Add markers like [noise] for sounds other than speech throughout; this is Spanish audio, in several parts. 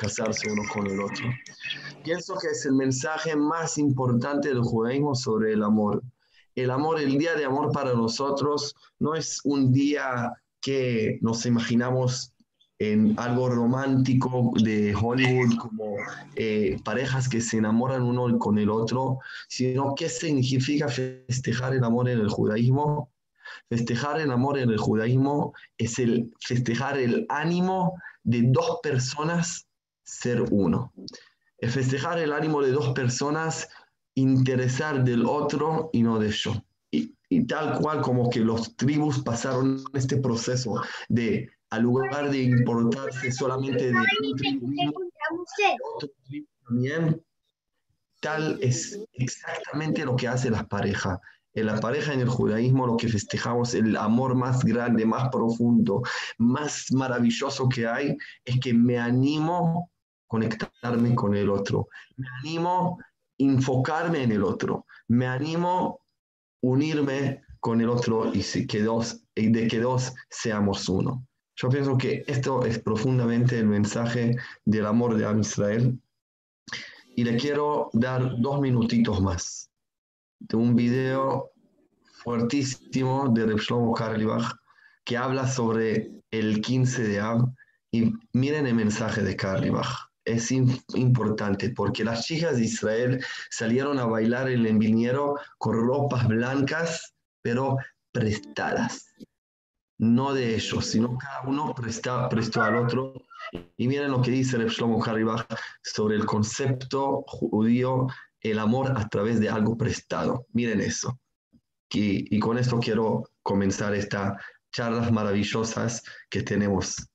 casarse uno con el otro. Pienso que es el mensaje más importante del judaísmo sobre el amor. El amor, el día de amor para nosotros no es un día que nos imaginamos en algo romántico de Hollywood, como eh, parejas que se enamoran uno con el otro, sino qué significa festejar el amor en el judaísmo. Festejar el amor en el judaísmo es el festejar el ánimo de dos personas ser uno. Es festejar el ánimo de dos personas interesar del otro y no de yo. Y, y tal cual como que los tribus pasaron este proceso de al lugar de importarse solamente de otro tribu también, tal es exactamente lo que hace la pareja. En la pareja en el judaísmo lo que festejamos, el amor más grande, más profundo, más maravilloso que hay, es que me animo conectarme con el otro, me animo a enfocarme en el otro, me animo a unirme con el otro y, que dos, y de que dos seamos uno. Yo pienso que esto es profundamente el mensaje del amor de Am Israel. Y le quiero dar dos minutitos más de un video fuertísimo de Reb Shlomo Karlibach que habla sobre el 15 de Ab. Y miren el mensaje de Karlibach. Es importante porque las chicas de Israel salieron a bailar en el viñero con ropas blancas, pero prestadas no de ellos, sino cada uno presta, prestó al otro. Y miren lo que dice Reb Shlomo Haribach sobre el concepto judío, el amor a través de algo prestado. Miren eso. Y, y con esto quiero comenzar estas charlas maravillosas que tenemos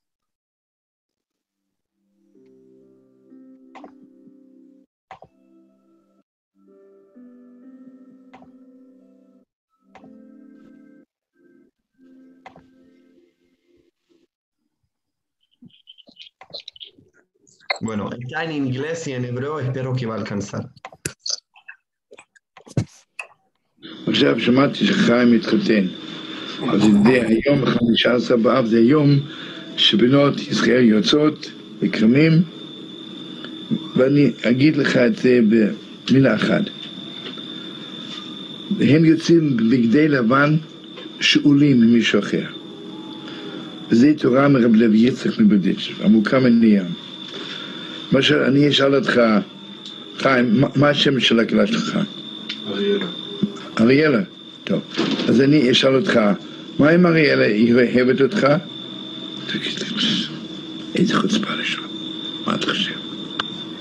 Bueno, está en inglés y en hebreo, espero que va a alcanzar. עכשיו שמעתי שחיים מתחתן. אז זה היום, 15 באב, זה היום שבנות ישראל יוצאות בכרמים, ואני אגיד לך את זה במילה אחת. והם יוצאים בבגדי לבן שאולים ממישהו אחר. וזה תורה מרב לוי יצחק מבדיץ', עמוקה מן הים. מה שאני אשאל אותך, חיים, מה השם של הכלה שלך? אריאלה. אריאלה? טוב. אז אני אשאל אותך, מה אם אריאלה היא אוהבת אותך? תגיד לי, איזה חוצפה לשם, מה אתה חושב?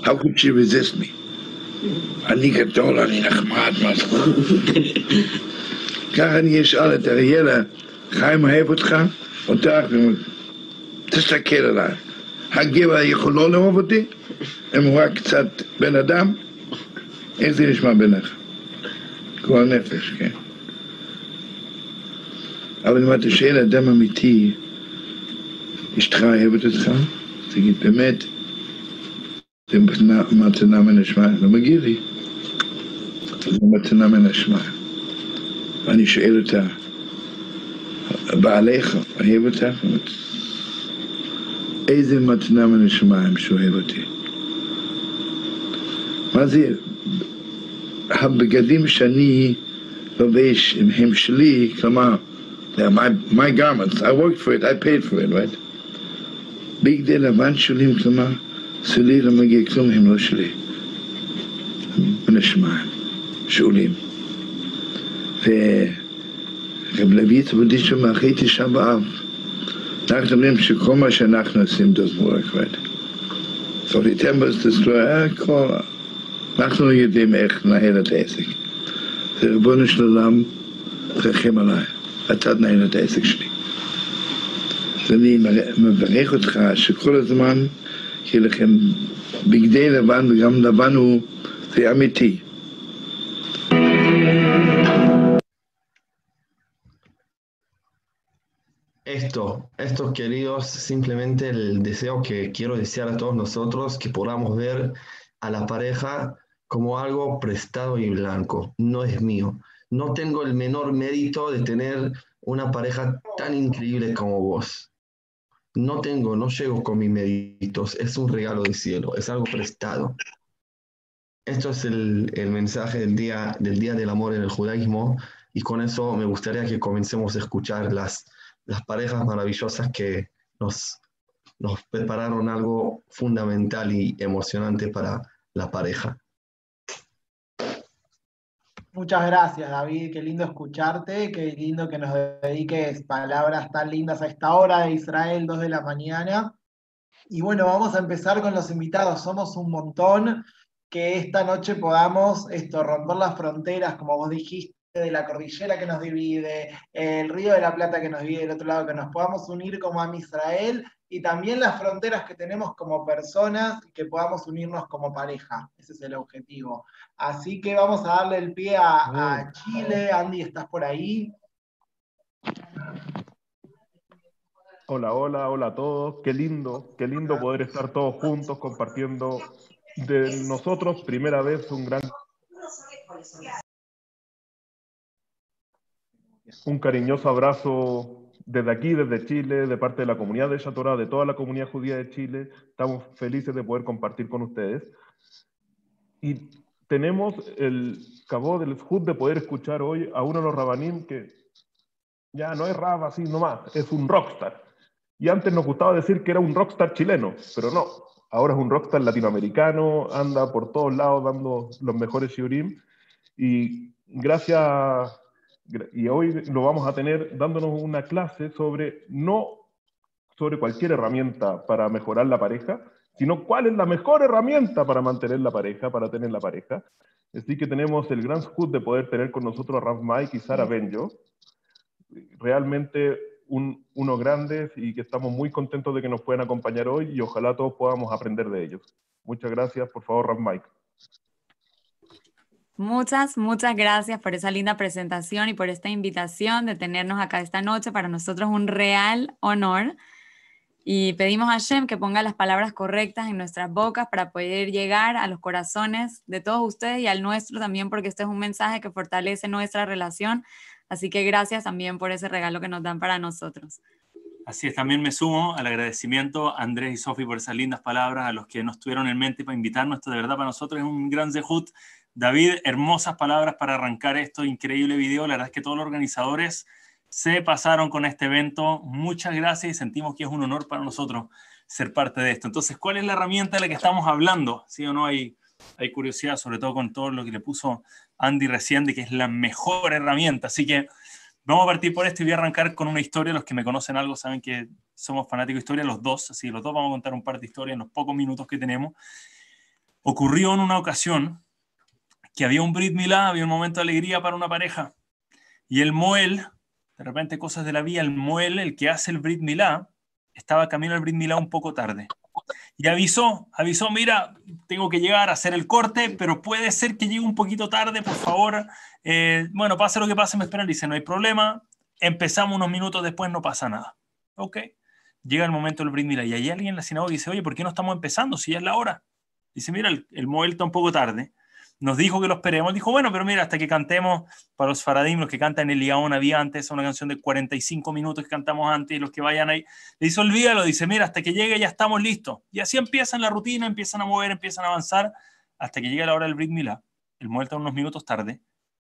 How could she resist me? אני גדול, אני נחמד, מה זה? ככה אני אשאל את אריאלה, חיים אוהב אותך? אותך, תסתכל עליי. הגבר יכול לא לאהוב אותי? אם הוא רק קצת בן אדם? איך זה נשמע בעיניך? גועל נפש, כן. אבל אם אתה שואל אדם אמיתי, אשתך אוהבת אותך? תגיד, באמת, זה מתנה מן השמיים, לא מגיע לי. זה מתנה מן השמיים. ואני שואל אותה, בעליך אוהב אותך? איזה מתנה מן השמיים שאוהב אותי. מה זה? הבגדים שאני לובש הם שלי, כלומר, my, my garments, I worked for it, I paid for it, right? בגדי לבן שלי, כלומר, שלי לא מגיע כלום, הם לא שלי. מן שאולים. ורב לוי צבודישו מאחרי תשעה באב. אנחנו אומרים שכל מה שאנחנו עושים דוזמורק, right? So the temples destroy, הכל, אנחנו יודעים איך לנהל את העסק. זה ריבונו של עולם, תרחם עליי, אתה תנהל את העסק שלי. אז אני מברך אותך שכל הזמן יהיה לכם בגדי לבן, וגם לבן הוא, זה אמיתי. Esto, esto queridos, simplemente el deseo que quiero desear a todos nosotros, que podamos ver a la pareja como algo prestado y blanco, no es mío. No tengo el menor mérito de tener una pareja tan increíble como vos. no tengo, no llego con mis méritos, es un regalo del cielo, es algo prestado. Esto es el, mensaje del día, del día del Amor en el judaísmo y con eso me gustaría que comencemos a escuchar las, las parejas maravillosas que nos, nos prepararon algo fundamental y emocionante para la pareja. Muchas gracias, David. Qué lindo escucharte, qué lindo que nos dediques palabras tan lindas a esta hora de Israel, 2 de la mañana. Y bueno, vamos a empezar con los invitados. Somos un montón. Que esta noche podamos esto, romper las fronteras, como vos dijiste, de la cordillera que nos divide, el río de la Plata que nos divide del otro lado, que nos podamos unir como a Israel y también las fronteras que tenemos como personas, que podamos unirnos como pareja. Ese es el objetivo. Así que vamos a darle el pie a, Chile. Andy, ¿estás por ahí? Hola, hola, hola a todos. Qué lindo, qué lindo poder estar todos juntos compartiendo de nosotros, primera vez, un gran... Un cariñoso abrazo desde aquí, desde Chile, de parte de la comunidad de Shatorá, de toda la comunidad judía de Chile, estamos felices de poder compartir con ustedes. Y tenemos el cabo del Jud de poder escuchar hoy a uno de los rabanim que ya no es rab así nomás, es un rockstar. Y antes nos gustaba decir que era un rockstar chileno, pero no, ahora es un rockstar latinoamericano, anda por todos lados dando los mejores shiurim. Y gracias y hoy lo vamos a tener dándonos una clase sobre no sobre cualquier herramienta para mejorar la pareja, sino cuál es la mejor herramienta para mantener la pareja, para tener la pareja. Así que tenemos el gran scoop de poder tener con nosotros a Ralph Mike y Sara Benjo, realmente un, unos grandes y que estamos muy contentos de que nos puedan acompañar hoy y ojalá todos podamos aprender de ellos. Muchas gracias, por favor, Ralph Mike. Muchas, muchas gracias por esa linda presentación y por esta invitación de tenernos acá esta noche. Para nosotros un real honor. Y pedimos a Shem que ponga las palabras correctas en nuestras bocas para poder llegar a los corazones de todos ustedes y al nuestro también, porque este es un mensaje que fortalece nuestra relación. Así que gracias también por ese regalo que nos dan para nosotros. Así es, también me sumo al agradecimiento Andrés y Sofi por esas lindas palabras, a los que nos tuvieron en mente para invitarnos. Esto de verdad para nosotros es un gran zehut David, hermosas palabras para arrancar esto increíble video. La verdad es que todos los organizadores se pasaron con este evento. Muchas gracias y sentimos que es un honor para nosotros ser parte de esto. Entonces, ¿cuál es la herramienta de la que estamos hablando? ¿Sí o no? Hay, hay curiosidad, sobre todo con todo lo que le puso Andy recién, de que es la mejor herramienta. Así que vamos a partir por esto y voy a arrancar con una historia. Los que me conocen algo saben que somos fanáticos de historia, los dos. Así los dos vamos a contar un par de historias en los pocos minutos que tenemos. Ocurrió en una ocasión que había un Brit Milá, había un momento de alegría para una pareja. Y el Moel, de repente cosas de la vida, el Moel, el que hace el Brit Milá, estaba camino al Brit Milá un poco tarde. Y avisó, avisó, mira, tengo que llegar a hacer el corte, pero puede ser que llegue un poquito tarde, por favor. Eh, bueno, pase lo que pase, me esperan. Dice, no hay problema. Empezamos unos minutos después, no pasa nada. Ok. Llega el momento del Brit Milá y hay alguien en la sinagoga dice, oye, ¿por qué no estamos empezando si ya es la hora? Dice, mira, el, el Moel está un poco tarde nos dijo que lo esperemos. Dijo, bueno, pero mira, hasta que cantemos para los faradim, los que cantan el Liaón había antes, una canción de 45 minutos que cantamos antes, y los que vayan ahí, le dice, olvídalo, dice, mira, hasta que llegue ya estamos listos. Y así empiezan la rutina, empiezan a mover, empiezan a avanzar, hasta que llega la hora del Brit Milá. El muerto unos minutos tarde,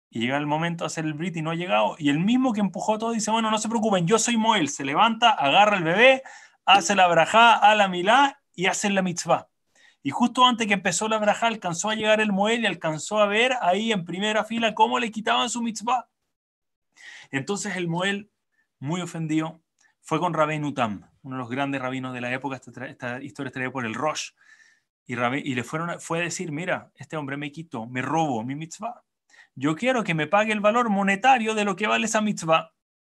y llega el momento de hacer el Brit y no ha llegado. Y el mismo que empujó todo dice, bueno, no se preocupen, yo soy Moel. Se levanta, agarra el bebé, hace la brajá, a la milá y hace la mitzvah. Y justo antes que empezó la braja, alcanzó a llegar el Moel y alcanzó a ver ahí en primera fila cómo le quitaban su mitzvah. Entonces el Moel, muy ofendido, fue con Rabén Utam, uno de los grandes rabinos de la época. Esta, historia está por el Rosh. Y, y le fueron fue a decir: Mira, este hombre me quitó, me robó mi mitzvah. Yo quiero que me pague el valor monetario de lo que vale esa mitzvah.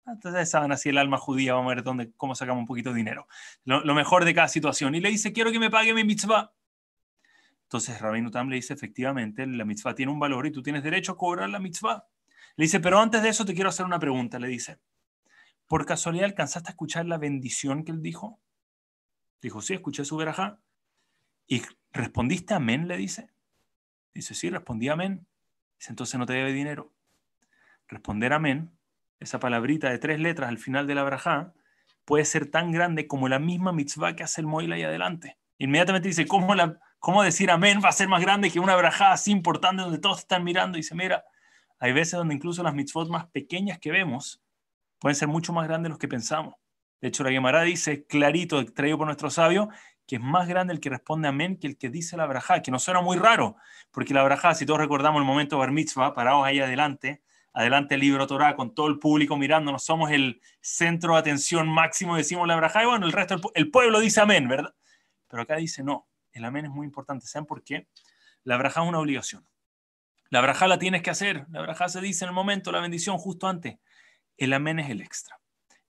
Entonces saben así el alma judía, vamos a ver dónde, cómo sacamos un poquito de dinero. Lo, lo, mejor de cada situación. Y le dice, quiero que me pague mi mitzvah. Entonces Rabbi Tam le dice, efectivamente, la mitzvah tiene un valor y tú tienes derecho a cobrar la mitzvah. Le dice, pero antes de eso te quiero hacer una pregunta. Le dice, ¿por casualidad alcanzaste a escuchar la bendición que él dijo? Dijo, sí, escuché su verajá. ¿Y respondiste amén? Le dice. Dice, sí, respondí amén. Dice, entonces no te debe dinero. Responder amén, esa palabrita de tres letras al final de la verajá, puede ser tan grande como la misma mitzvah que hace el Moila ahí adelante. Inmediatamente dice, ¿cómo, la, ¿cómo decir amén va a ser más grande que una brajada así importante donde todos están mirando? Y dice, mira, hay veces donde incluso las mitzvot más pequeñas que vemos pueden ser mucho más grandes de los que pensamos. De hecho, la Gemara dice clarito, traído por nuestro sabio, que es más grande el que responde amén que el que dice la brajá, que no suena muy raro, porque la brajá, si todos recordamos el momento Bar Mitzvah, parados ahí adelante, adelante el libro Torah, con todo el público mirándonos, somos el centro de atención máximo, decimos la brajá, y bueno, el resto, el pueblo dice amén, ¿verdad? Pero acá dice no, el amén es muy importante, ¿saben por qué? La brajá es una obligación. La brajá la tienes que hacer, la brajá se dice en el momento, la bendición justo antes. El amén es el extra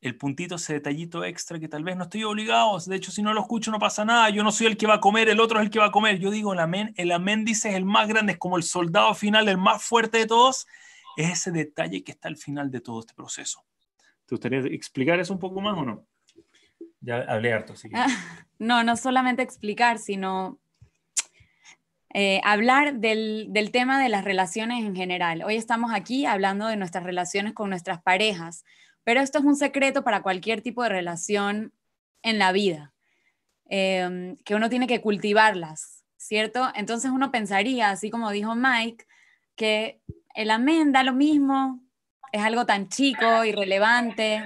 el puntito, ese detallito extra que tal vez no estoy obligado, de hecho si no lo escucho no pasa nada, yo no soy el que va a comer, el otro es el que va a comer, yo digo el amén, el amén dice es el más grande, es como el soldado final, el más fuerte de todos, es ese detalle que está al final de todo este proceso. ¿Te gustaría explicar eso un poco más o no? Ya hablé harto, sí. no, no solamente explicar, sino eh, hablar del, del tema de las relaciones en general. Hoy estamos aquí hablando de nuestras relaciones con nuestras parejas, pero esto es un secreto para cualquier tipo de relación en la vida, em, que uno tiene que cultivarlas, ¿cierto? Entonces uno pensaría, así como dijo Mike, que el amén da lo mismo, es algo tan chico, irrelevante,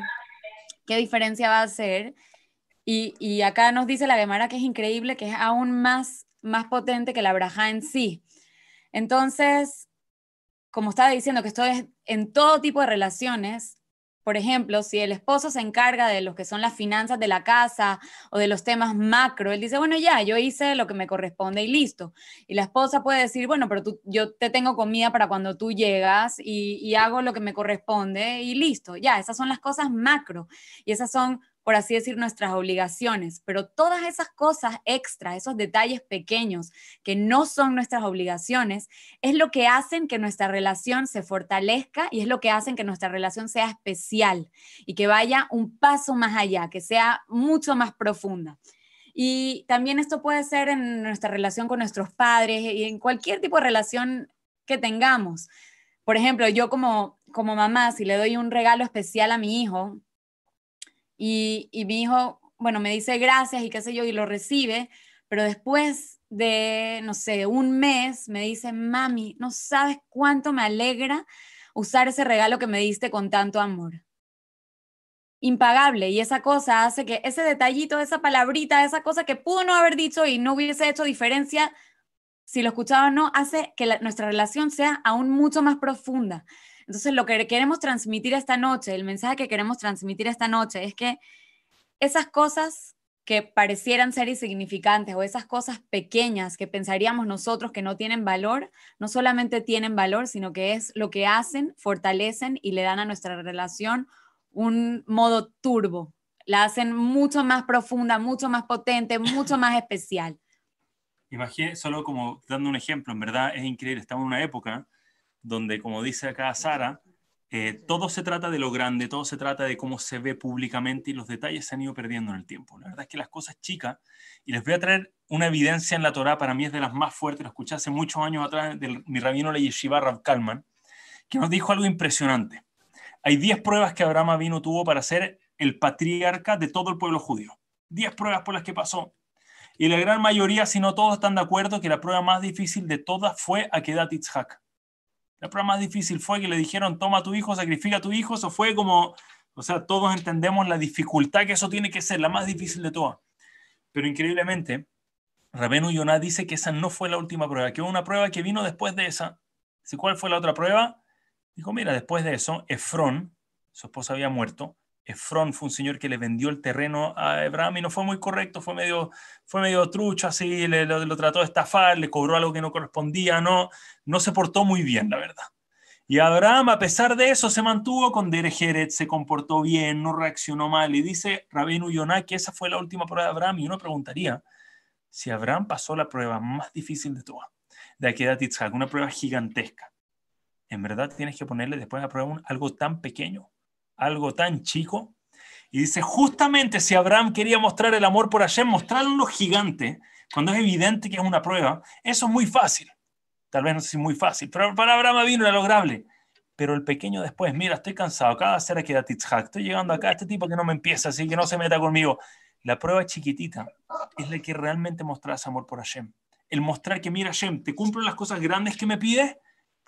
¿qué diferencia va a hacer? Y, acá nos dice la Gemara que es increíble, que es aún más, más potente que la braja en sí. Entonces, como estaba diciendo, que esto es en todo tipo de relaciones, por ejemplo, si el esposo se encarga de lo que son las finanzas de la casa o de los temas macro, él dice, bueno, ya, yo hice lo que me corresponde y listo. Y la esposa puede decir, bueno, pero tú, yo te tengo comida para cuando tú llegas y hago lo que me corresponde y listo. Ya, esas son las cosas macro. Y esas son por así decir, nuestras obligaciones, pero todas esas cosas extra, esos detalles pequeños que no son nuestras obligaciones, es lo que hacen que nuestra relación se fortalezca y es lo que hacen que nuestra relación sea especial y que vaya un paso más allá, que sea mucho más profunda. Y también esto puede ser en nuestra relación con nuestros padres y en cualquier tipo de relación que tengamos. Por ejemplo, yo como, como mamá, si le doy un regalo especial a mi hijo, y, mi hijo, bueno, me dice gracias y qué sé yo, y lo recibe, pero después de, no sé, un mes, me dice, mami, no sabes cuánto me alegra usar ese regalo que me diste con tanto amor. Impagable. Y esa cosa hace que ese detallito, esa palabrita, esa cosa que pudo no haber dicho y no hubiese hecho diferencia, si lo escuchaba o no, hace que nuestra relación sea aún mucho más profunda. Entonces, lo que queremos transmitir esta noche, el mensaje que queremos transmitir esta noche es que esas cosas que parecieran ser insignificantes o esas cosas pequeñas que pensaríamos nosotros que no tienen valor, no solamente tienen valor, sino que es lo que hacen, fortalecen y le dan a nuestra relación un modo turbo. La hacen mucho más profunda, mucho más potente, mucho más especial. Imagínate, solo como dando un ejemplo, en verdad es increíble, estamos en una época donde, como dice acá Sara, eh, todo se trata de lo grande, todo se trata de cómo se ve públicamente y los detalles se han ido perdiendo en el tiempo. La verdad es que las cosas chicas, y les voy a traer una evidencia en la Torah, para mí es de las más fuertes, lo escuché hace muchos años atrás de mi rabino la Yeshiva Rav Kalman, que nos dijo algo impresionante. Hay 10 pruebas que Abraham vino tuvo para ser el patriarca de todo el pueblo judío. 10 pruebas por las que pasó. Y la gran mayoría, si no todos, están de acuerdo que la prueba más difícil de todas fue Akedat Yitzhak la prueba más difícil fue que le dijeron, toma tu hijo, sacrifica a tu hijo. Eso fue como, o sea, todos entendemos la dificultad que eso tiene que ser, la más difícil de todas. Pero increíblemente, Rabenu Yonah dice que esa no fue la última prueba, que hubo una prueba que vino después de esa. ¿Cuál fue la otra prueba? Dijo, mira, después de eso, Efrón, su esposa había muerto, Efrón fue un señor que le vendió el terreno a Abraham y no fue muy correcto, fue medio, fue medio trucho así, le, lo, trató de estafar, le cobró algo que no correspondía, no, no se portó muy bien, la verdad. Y Abraham, a pesar de eso, se mantuvo con Derejeret, se comportó bien, no reaccionó mal. Y dice Rabenu Yonah que esa fue la última prueba de Abraham. Y uno preguntaría si Abraham pasó la prueba más difícil de todas, de Akedat Yitzhak, una prueba gigantesca. En verdad tienes que ponerle después de la prueba algo tan pequeño algo tan chico. Y dice, justamente si Abraham quería mostrar el amor por Hashem, mostrarlo lo gigante, cuando es evidente que es una prueba, eso es muy fácil. Tal vez no sé muy fácil, pero para Abraham vino era lograble. pero el pequeño después, mira, estoy cansado, acaba de hacer aquí a Titzhak, estoy llegando acá, este tipo que no me empieza, así que no se meta conmigo. La prueba chiquitita es la que realmente ese amor por Hashem. El mostrar que, mira, Hashem, te cumplo las cosas grandes que me pides,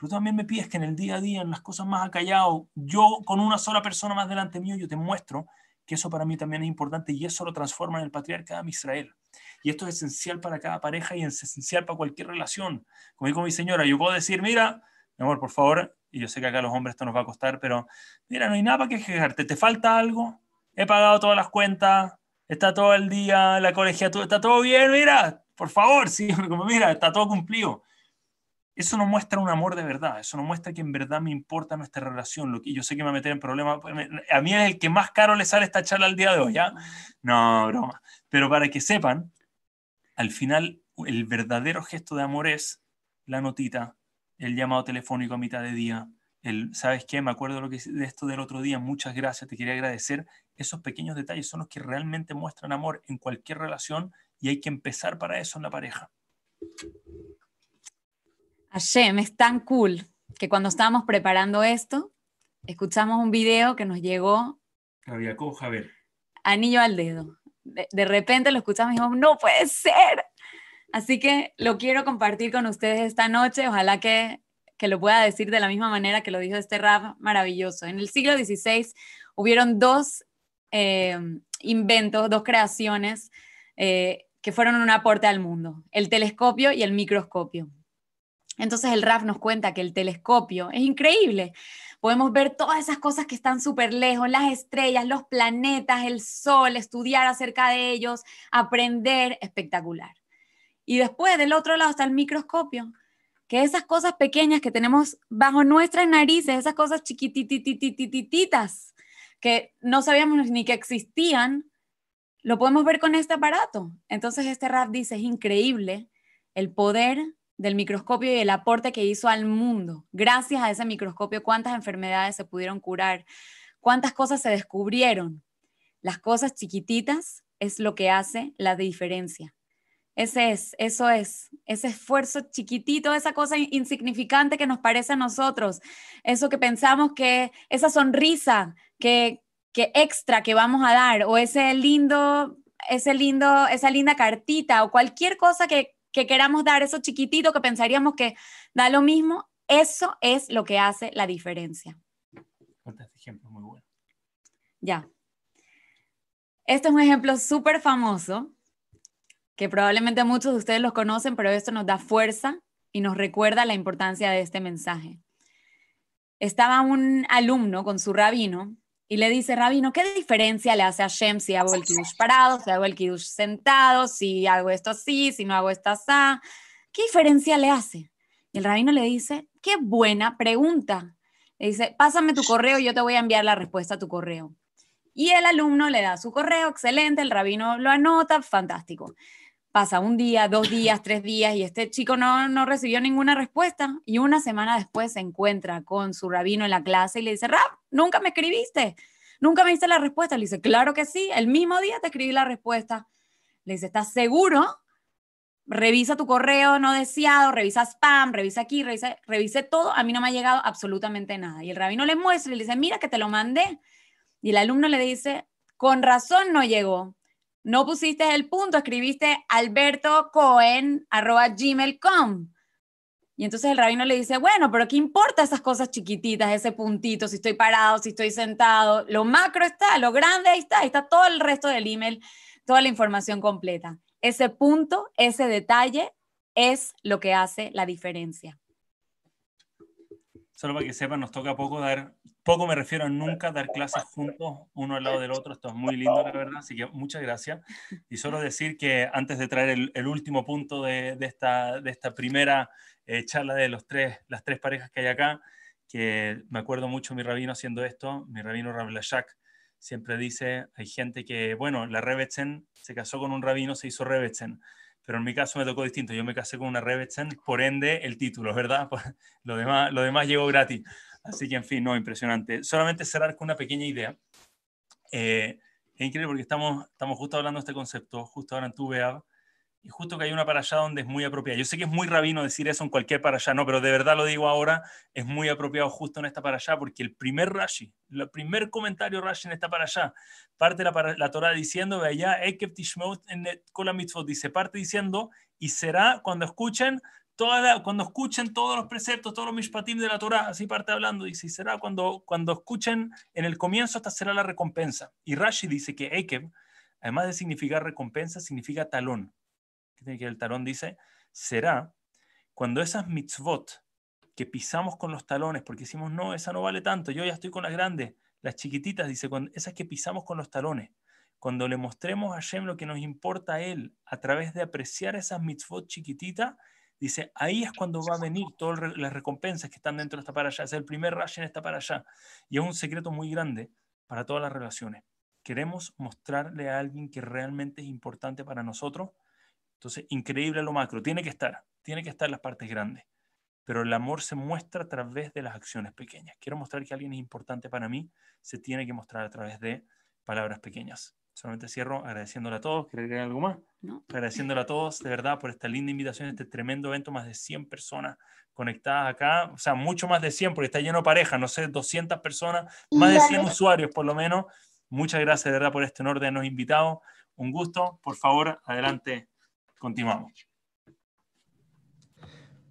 pero tú también me pides que en el día a día, en las cosas más acallado, yo con una sola persona más delante mío, yo te muestro que eso para mí también es importante y eso lo transforma en el patriarca de Israel. Y esto es esencial para cada pareja y es esencial para cualquier relación. Como digo mi señora, yo puedo decir, mira, mi amor, por favor, y yo sé que acá a los hombres esto nos va a costar, pero mira, no hay nada para que quejarte, ¿te falta algo? He pagado todas las cuentas, está todo el día, la colegiatura, está todo bien, mira, por favor, [laughs] sí, como mira, está todo cumplido. Eso no muestra un amor de verdad, eso no muestra que en verdad me importa nuestra relación. Lo que yo sé que me va a meter en problemas, pues, a mí es el que más caro le sale esta charla al día de hoy, ¿ya? No, broma. Pero para que sepan, al final el verdadero gesto de amor es la notita, el llamado telefónico a mitad de día, el, ¿sabes qué? Me acuerdo de, lo que, de esto del otro día, muchas gracias, te quería agradecer. Esos pequeños detalles son los que realmente muestran amor en cualquier relación y hay que empezar para eso en la pareja. Hashem es tan cool que cuando estábamos preparando esto, escuchamos un video que nos llegó. a ver. Anillo al dedo. De, de repente lo escuchamos y dijimos, no puede ser. Así que lo quiero compartir con ustedes esta noche. Ojalá que, lo pueda decir de la misma manera que lo dijo este rap maravilloso. En el siglo XVI hubieron dos eh, inventos, dos creaciones eh, que fueron un aporte al mundo, el telescopio y el microscopio. Entonces el RAF nos cuenta que el telescopio es increíble. Podemos ver todas esas cosas que están súper lejos, las estrellas, los planetas, el sol, estudiar acerca de ellos, aprender, espectacular. Y después del otro lado está el microscopio, que esas cosas pequeñas que tenemos bajo nuestras narices, esas cosas chiquititititititas, que no sabíamos ni que existían, lo podemos ver con este aparato. Entonces este RAF dice, es increíble el poder del microscopio y el aporte que hizo al mundo. Gracias a ese microscopio, cuántas enfermedades se pudieron curar, cuántas cosas se descubrieron. Las cosas chiquititas es lo que hace la diferencia. Ese es, eso es, ese esfuerzo chiquitito, esa cosa insignificante que nos parece a nosotros, eso que pensamos que, esa sonrisa que, que extra que vamos a dar, o ese lindo, ese lindo, esa linda cartita, o cualquier cosa que, que queramos dar, eso chiquitito que pensaríamos que da lo mismo, eso es lo que hace la diferencia. Este ejemplo muy bueno. Ya. Este es un ejemplo súper famoso que probablemente muchos de ustedes los conocen, pero esto nos da fuerza y nos recuerda la importancia de este mensaje. Estaba un alumno con su rabino y le dice, rabino, ¿qué diferencia le hace a Shem si hago el kiddush [laughs] parado, si hago el kiddush sentado, si hago esto así, si no hago esto así? ¿Qué diferencia le hace? Y el rabino le dice, qué buena pregunta. Le dice, pásame tu correo y yo te voy a enviar la respuesta a tu correo. Y el alumno le da su correo, excelente, el rabino lo anota, fantástico pasa un día, dos días, tres días y este chico no, no recibió ninguna respuesta y una semana después se encuentra con su rabino en la clase y le dice, Rab, nunca me escribiste, nunca me diste la respuesta. Le dice, claro que sí, el mismo día te escribí la respuesta. Le dice, ¿estás seguro? Revisa tu correo no deseado, revisa spam, revisa aquí, revisa, revise todo, a mí no me ha llegado absolutamente nada. Y el rabino le muestra y le dice, mira que te lo mandé. Y el alumno le dice, con razón no llegó no pusiste el punto, escribiste albertocohen.gmail.com. Y entonces el rabino le dice, bueno, pero ¿qué importa esas cosas chiquititas, ese puntito, si estoy parado, si estoy sentado? Lo macro está, lo grande ahí está, ahí está todo el resto del email, toda la información completa. Ese punto, ese detalle es lo que hace la diferencia. Solo para que sepan, nos toca poco dar poco me refiero a nunca dar clases juntos, uno al lado del otro. Esto es muy lindo, la verdad. Así que muchas gracias. Y solo decir que antes de traer el, último punto de, esta, de esta primera eh, charla de los tres, las tres parejas que hay acá, que me acuerdo mucho mi rabino haciendo esto, mi rabino Rablashak, siempre dice, hay gente que, bueno, la Rebetzen se casó con un rabino, se hizo Rebetzen pero en mi caso me tocó distinto. Yo me casé con una Rebetzen, por ende el título, ¿verdad? [laughs] Lo demás, lo demás llegó gratis. Así que, en fin, no, impresionante. Solamente cerrar con una pequeña idea. Eh, es increíble porque estamos, estamos justo hablando de este concepto, justo ahora en tu Y justo que hay una para allá donde es muy apropiada. Yo sé que es muy rabino decir eso en cualquier para allá, no, pero de verdad lo digo ahora, es muy apropiado justo en esta para allá, porque el primer Rashi, el primer comentario Rashi en esta para allá, parte la, la Torah diciendo, allá, dice, parte diciendo, y será cuando escuchen toda cuando escuchen todos los preceptos, todos los mishpatim de la Torah, así parte hablando, dice, y será cuando, cuando escuchen en el comienzo, esta será la recompensa. Y Rashi dice que Ekev, además de significar recompensa, significa talón. Que el talón dice, será cuando esas mitzvot que pisamos con los talones, porque decimos, no, esa no vale tanto, yo ya estoy con las grandes, las chiquititas, dice, cuando, esas que pisamos con los talones, cuando le mostremos a Hashem lo que nos importa a Él a través de apreciar esas mitzvot chiquititas, dice, ahí es cuando va a venir todas las recompensas que están dentro de esta para allá. Es el primer Rashi en esta para allá. Y es un secreto muy grande para todas las relaciones. Queremos mostrarle a alguien que realmente es importante para nosotros entonces, increíble lo macro, tiene que estar, tiene que estar las partes grandes, pero el amor se muestra a través de las acciones pequeñas. Quiero mostrar que alguien es importante para mí, se tiene que mostrar a través de palabras pequeñas. Solamente cierro agradeciéndole a todos. ¿Quieres agregar algo más? No. Agradeciéndole a todos, de verdad, por esta linda invitación, este tremendo evento, más de 100 personas conectadas acá, o sea, mucho más de 100, porque está lleno de parejas, no sé, 200 personas, más de 100 usuarios por lo menos. Muchas gracias, de verdad, por este honor de habernos invitado. Un gusto. Por favor, adelante, Continuamos.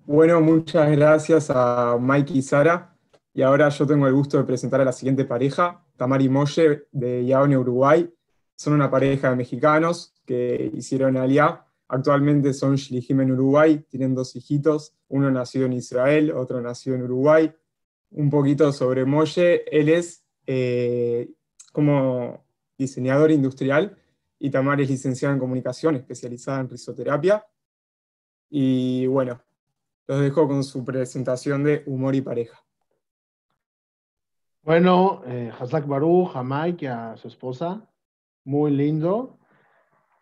Bueno, muchas gracias a Mike y Sara. Y ahora yo tengo el gusto de presentar a la siguiente pareja, Tamar y Molle de Yaone, Uruguay. Son una pareja de mexicanos que hicieron aliá. Actualmente son Shilihim en Uruguay, tienen dos hijitos, uno nacido en Israel, otro nacido en Uruguay. Un poquito sobre Molle, él es eh, como diseñador industrial y Tamar es licenciada en comunicación, especializada en risoterapia. Y bueno, los dejo con su presentación de Humor y Pareja. Bueno, eh, Hazak Baruch, a Mike y a su esposa, muy lindo.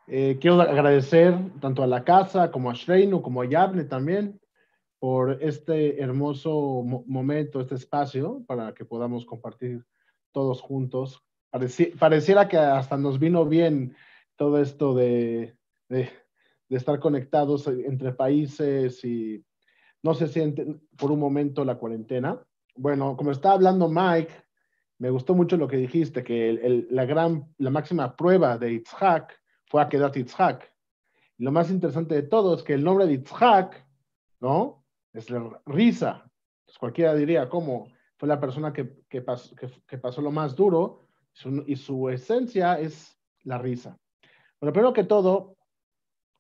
Eh, quiero agradecer tanto a la casa como a Shreinu, como a Yavne también, por este hermoso momento, este espacio, para que podamos compartir todos juntos. pareciera que hasta nos vino bien todo esto de, estar conectados entre países y no se siente por un momento la cuarentena. Bueno, como está hablando Mike, me gustó mucho lo que dijiste, que la, máxima prueba de Itzhak fue a Itzhak. Lo más interesante de todo es que el nombre de Itzhak, ¿no? Es la risa. Pues cualquiera diría, ¿cómo? Fue la persona que, pasó, lo más duro y su esencia es la risa. Bueno, primero que todo,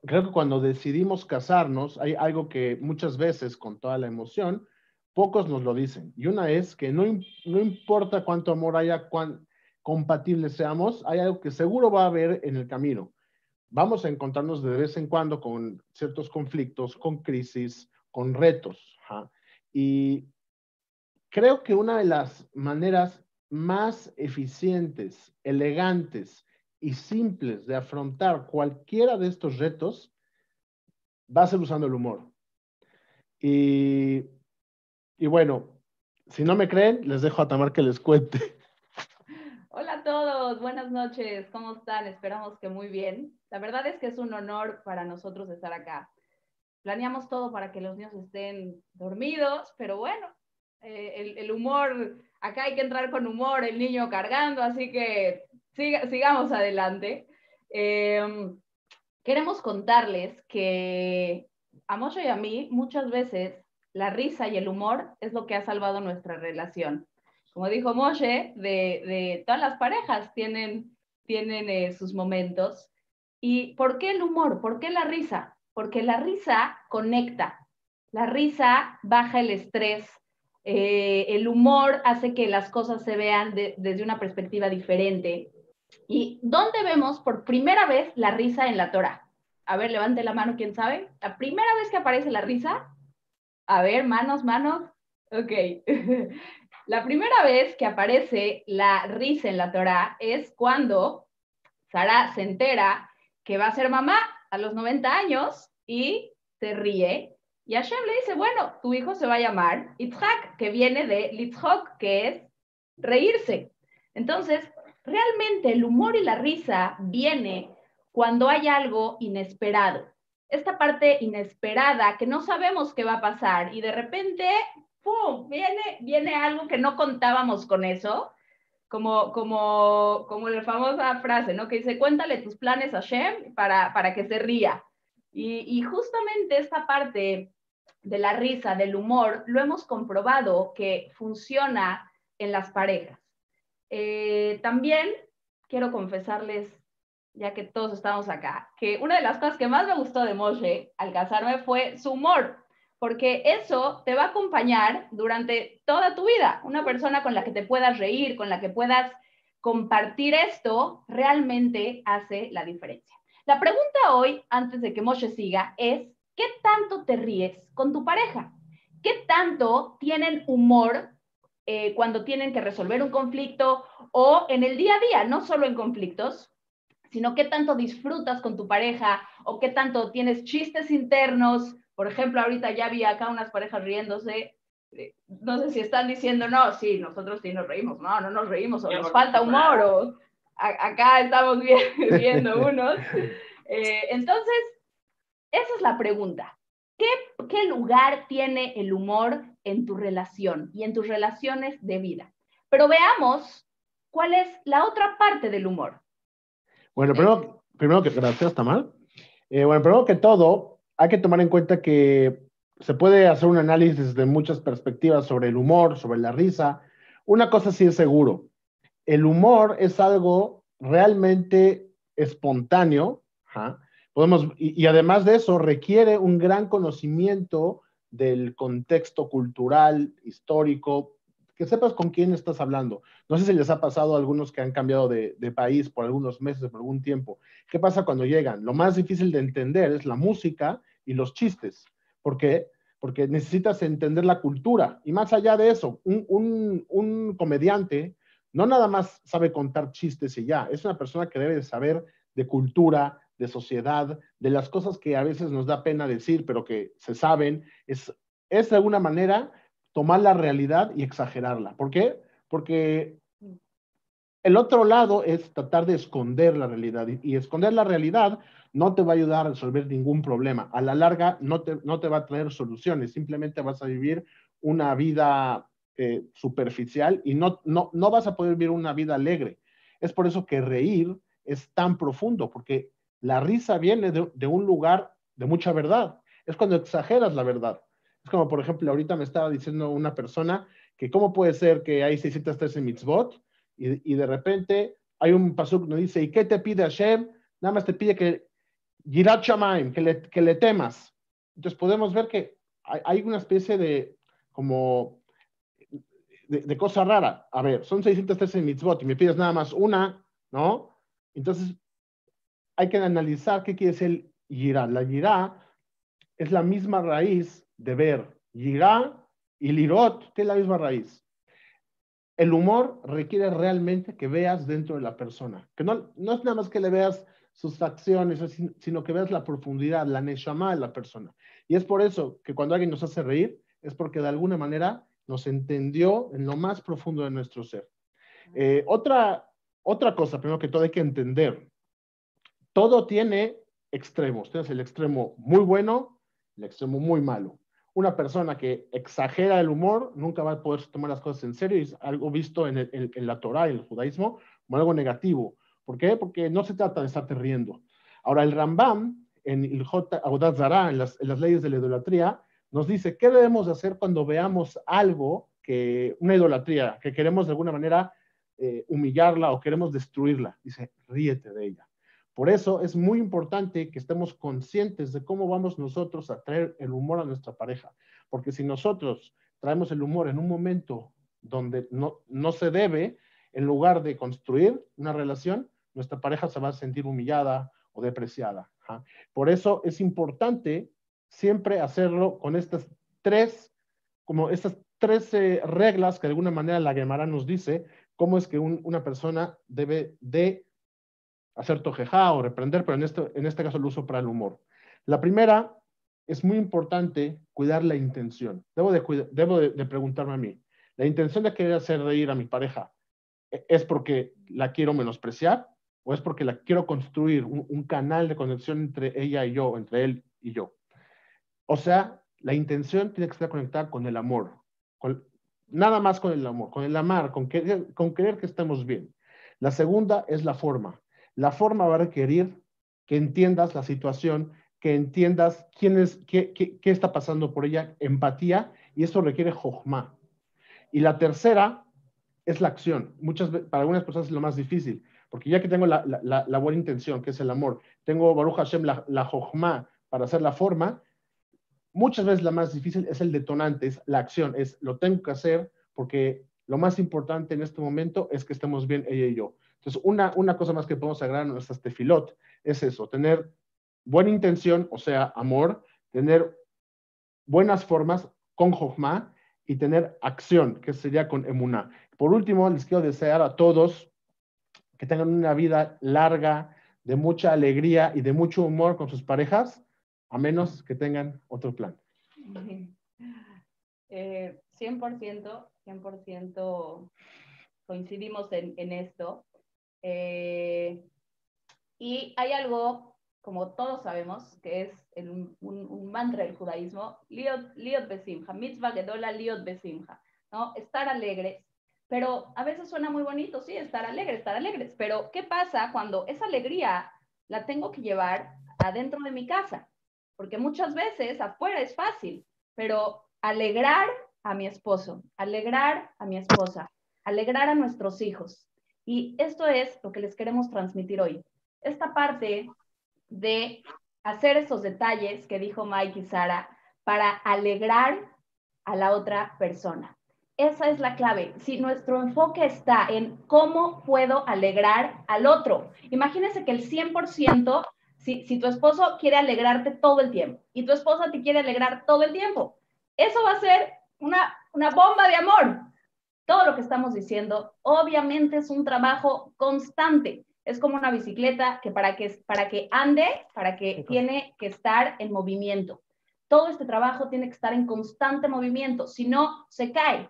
creo que cuando decidimos casarnos, hay algo que muchas veces, con toda la emoción, pocos nos lo dicen. Y una es que no, no importa cuánto amor haya, cuán compatibles seamos, hay algo que seguro va a haber en el camino. Vamos a encontrarnos de vez en cuando con ciertos conflictos, con crisis, con retos. Y creo que una de las maneras más eficientes, elegantes y simples de afrontar cualquiera de estos retos va a ser usando el humor. Y, y bueno, si no me creen, les dejo a Tamar que les cuente. Hola a todos, buenas noches, ¿cómo están? Esperamos que muy bien. La verdad es que es un honor para nosotros estar acá. Planeamos todo para que los niños estén dormidos, pero bueno, eh, el, humor, acá hay que entrar con humor, el niño cargando, así que sigamos adelante. Em, queremos contarles que a Mocho y a mí muchas veces la risa y el humor es lo que ha salvado nuestra relación. Como dijo Moshe, de, todas las parejas tienen, eh, sus momentos. ¿Y por qué el humor? ¿Por qué la risa? Porque la risa conecta, la risa baja el estrés, eh, el humor hace que las cosas se vean desde una perspectiva diferente. ¿Y dónde vemos por primera vez la risa en la Torah? A ver, levante la mano, ¿quién sabe? La primera vez que aparece la risa. A ver, manos, manos. Ok. [laughs] la primera vez que aparece la risa en la Torah es cuando Sara se entera que va a ser mamá a los 90 años y se ríe. Y Hashem le dice, bueno, tu hijo se va a llamar Itzhak, que viene de Litzhok, que es reírse. Entonces, Realmente el humor y la risa viene cuando hay algo inesperado, esta parte inesperada que no sabemos qué va a pasar y de repente, ¡pum!, viene, viene algo que no contábamos con eso, como, como, como la famosa frase, ¿no? Que dice, cuéntale tus planes a Shem para, para que se ría. Y, justamente esta parte de la risa, del humor, lo hemos comprobado que funciona en las parejas. Eh, también quiero confesarles ya que todos estamos acá, que una de las cosas que más me gustó de Moshe al casarme fue su humor, porque eso te va a acompañar durante toda tu vida. Una persona con la que te puedas reír, con la que puedas compartir esto, realmente hace la diferencia. La pregunta hoy, antes de que Moshe siga, es, ¿qué tanto te ríes con tu pareja? ¿Qué tanto tienen humor eh, cuando tienen que resolver un conflicto o en el día a día, no solo en conflictos, sino qué tanto disfrutas con tu pareja o qué tanto tienes chistes internos. Por ejemplo, ahorita ya vi acá unas parejas riéndose. Eh, no sé si están diciendo, no, sí, nosotros sí nos reímos. No, no nos reímos o nos falta humor o acá estamos [laughs] viendo unos. Eh, entonces, esa es la pregunta. ¿Qué, ¿Qué lugar tiene el humor en tu relación y en tus relaciones de vida? Pero veamos cuál es la otra parte del humor. Bueno, primero, primero que gracias, Tamal. Eh, bueno, primero que todo, hay que tomar en cuenta que se puede hacer un análisis de muchas perspectivas sobre el humor, sobre la risa. Una cosa sí es seguro, el humor es algo realmente espontáneo, Podemos, y, además de eso requiere un gran conocimiento del contexto cultural, histórico, que sepas con quién estás hablando. No sé si les ha pasado a algunos que han cambiado de, país por algunos meses, por algún tiempo. ¿Qué pasa cuando llegan? Lo más difícil de entender es la música y los chistes. ¿Por qué? Porque necesitas entender la cultura. Y más allá de eso, un, un comediante no nada más sabe contar chistes y ya, es una persona que debe saber de cultura, de sociedad, de las cosas que a veces nos da pena decir, pero que se saben. Es, es de alguna manera tomar la realidad y exagerarla. ¿Por qué? Porque el otro lado es tratar de esconder la realidad y, esconder la realidad no te va a ayudar a resolver ningún problema. A la larga no te, no te va a traer soluciones, simplemente vas a vivir una vida eh, superficial y no, no, no vas a poder vivir una vida alegre. Es por eso que reír es tan profundo, porque la risa viene de, de un lugar de mucha verdad. Es cuando exageras la verdad. Es como, por ejemplo, ahorita me estaba diciendo una persona que cómo puede ser que hay 613 mitzvot y, y de repente hay un pasuk que nos dice, ¿y qué te pide Hashem? Nada más te pide que que le, que le temas. Entonces podemos ver que hay, una especie de como de, cosa rara. A ver, son 613 mitzvot y me pides nada más una, ¿no? Entonces hay que analizar qué quiere decir Yirá. La Yirá es la misma raíz de ver. Yirá y Lirot tienen la misma raíz. El humor requiere realmente que veas dentro de la persona, que no, no es nada más que le veas sus acciones, sino que veas la profundidad, la neshama de la persona. Y es por eso que cuando alguien nos hace reír, es porque de alguna manera nos entendió en lo más profundo de nuestro ser. Eh, otra, otra cosa, primero que todo, hay que entender. Todo tiene extremos. Tienes el extremo muy bueno, el extremo muy malo una persona que exagera el humor nunca va a poder tomar las cosas en serio y es algo visto en, la Torah y el judaísmo como algo negativo. ¿Por qué? Porque no se trata de estarte riendo. Ahora, el Rambam, en el J. Zara, en las, en las leyes de la idolatría, nos dice qué debemos hacer cuando veamos algo que, una idolatría, que queremos de alguna manera eh, humillarla o queremos destruirla. Dice, ríete de ella. Por eso es muy importante que estemos conscientes de cómo vamos nosotros a traer el humor a nuestra pareja. Porque si nosotros traemos el humor en un momento donde no, no se debe, en lugar de construir una relación, nuestra pareja se va a sentir humillada o depreciada. Por eso es importante siempre hacerlo con estas tres, como estas tres reglas que de alguna manera la Gemara nos dice, cómo es que una persona debe de hacer tojeja o reprender, pero en este, en este caso lo uso para el humor. La primera, es muy importante cuidar la intención. Debo, de, debo de, preguntarme a mí, ¿la intención de querer hacer reír a mi pareja e, es porque la quiero menospreciar o es porque la quiero construir un, canal de conexión entre ella y yo, entre él y yo. O sea, la intención tiene que estar conectada con el amor, nada más con el amor, con el amar, con con querer que estemos bien. La segunda es la forma. La forma va a requerir que entiendas la situación, que entiendas quién es, qué, está pasando por ella, empatía, y eso requiere jojma. Y la tercera es la acción. Muchas, para algunas personas es lo más difícil, porque ya que tengo la, la, buena intención, que es el amor, tengo Baruch Hashem, la, la jojma para hacer la forma, muchas veces la más difícil es el detonante, es la acción, es lo tengo que hacer porque lo más importante en este momento es que estemos bien ella y yo. Entonces, una, una cosa más que podemos agregar a nuestras tefilot es eso, tener buena intención, o sea, amor, tener buenas formas con Jochma y tener acción, que sería con emuná. Por último, les quiero desear a todos que tengan una vida larga, de mucha alegría y de mucho humor con sus parejas, a menos que tengan otro plan. [laughs] 100%, 100% coincidimos en, en esto. Eh, y hay algo, como todos sabemos, que es un, un, mantra del judaísmo, liot, liot besimha, mitzvah liot besimha, ¿no? Estar alegres. Pero a veces suena muy bonito, sí, estar alegres, estar alegres. Pero, ¿qué pasa cuando esa alegría la tengo que llevar adentro de mi casa? Porque muchas veces afuera es fácil, pero alegrar a mi esposo, alegrar a mi esposa, alegrar a nuestros hijos, y esto es lo que les queremos transmitir hoy. Esta parte de hacer esos detalles que dijo Mike y Sara para alegrar a la otra persona. Esa es la clave. Si nuestro enfoque está en cómo puedo alegrar al otro, imagínense que el 100%, si, si tu esposo quiere alegrarte todo el tiempo y tu esposa te quiere alegrar todo el tiempo, eso va a ser una, una bomba de amor todo lo que estamos diciendo, obviamente es un trabajo constante. Es como una bicicleta que para que, para que ande, para que tiene que estar en movimiento. Todo este trabajo tiene que estar en constante movimiento, si no, se cae.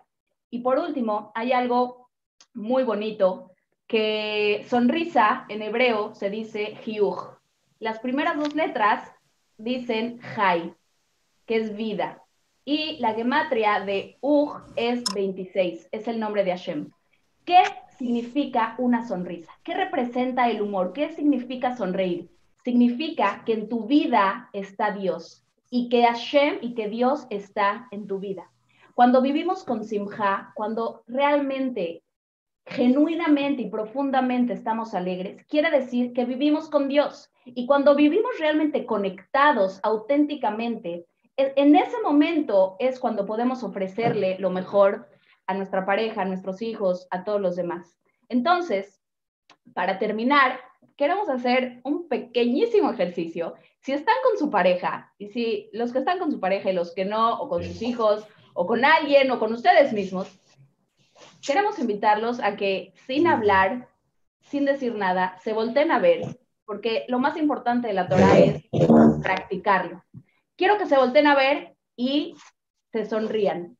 Y por último, hay algo muy bonito que sonrisa en hebreo se dice hiuj. Las primeras dos letras dicen jai, que es vida. Y la gematria de Ug es 26, es el nombre de Hashem. ¿Qué significa una sonrisa? ¿Qué representa el humor? ¿Qué significa sonreír? Significa que en tu vida está Dios y que Hashem y que Dios está en tu vida. Cuando vivimos con Simha, cuando realmente, genuinamente y profundamente estamos alegres, quiere decir que vivimos con Dios. Y cuando vivimos realmente conectados auténticamente, en ese momento es cuando podemos ofrecerle lo mejor a nuestra pareja, a nuestros hijos, a todos los demás. Entonces, para terminar, queremos hacer un pequeñísimo ejercicio. Si están con su pareja, y si los que están con su pareja y los que no, o con sus hijos, o con alguien, o con ustedes mismos, queremos invitarlos a que sin hablar, sin decir nada, se volteen a ver, porque lo más importante de la Torah es practicarlo quiero que se volteen a ver y se sonrían.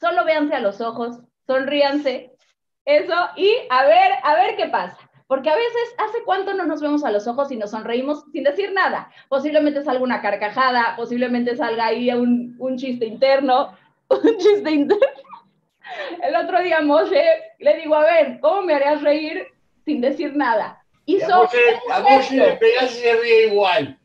Solo véanse a los ojos, sonríanse, eso, y a ver, a ver qué pasa. Porque a veces, ¿hace cuánto no nos vemos a los ojos y nos sonreímos sin decir nada? Posiblemente salga una carcajada, posiblemente salga ahí un, un chiste interno, [laughs] un chiste interno. El otro día, Moshe, le digo, a ver, ¿cómo me harías reír sin decir nada? Hizo a Moshe, le pegas y se ríe igual.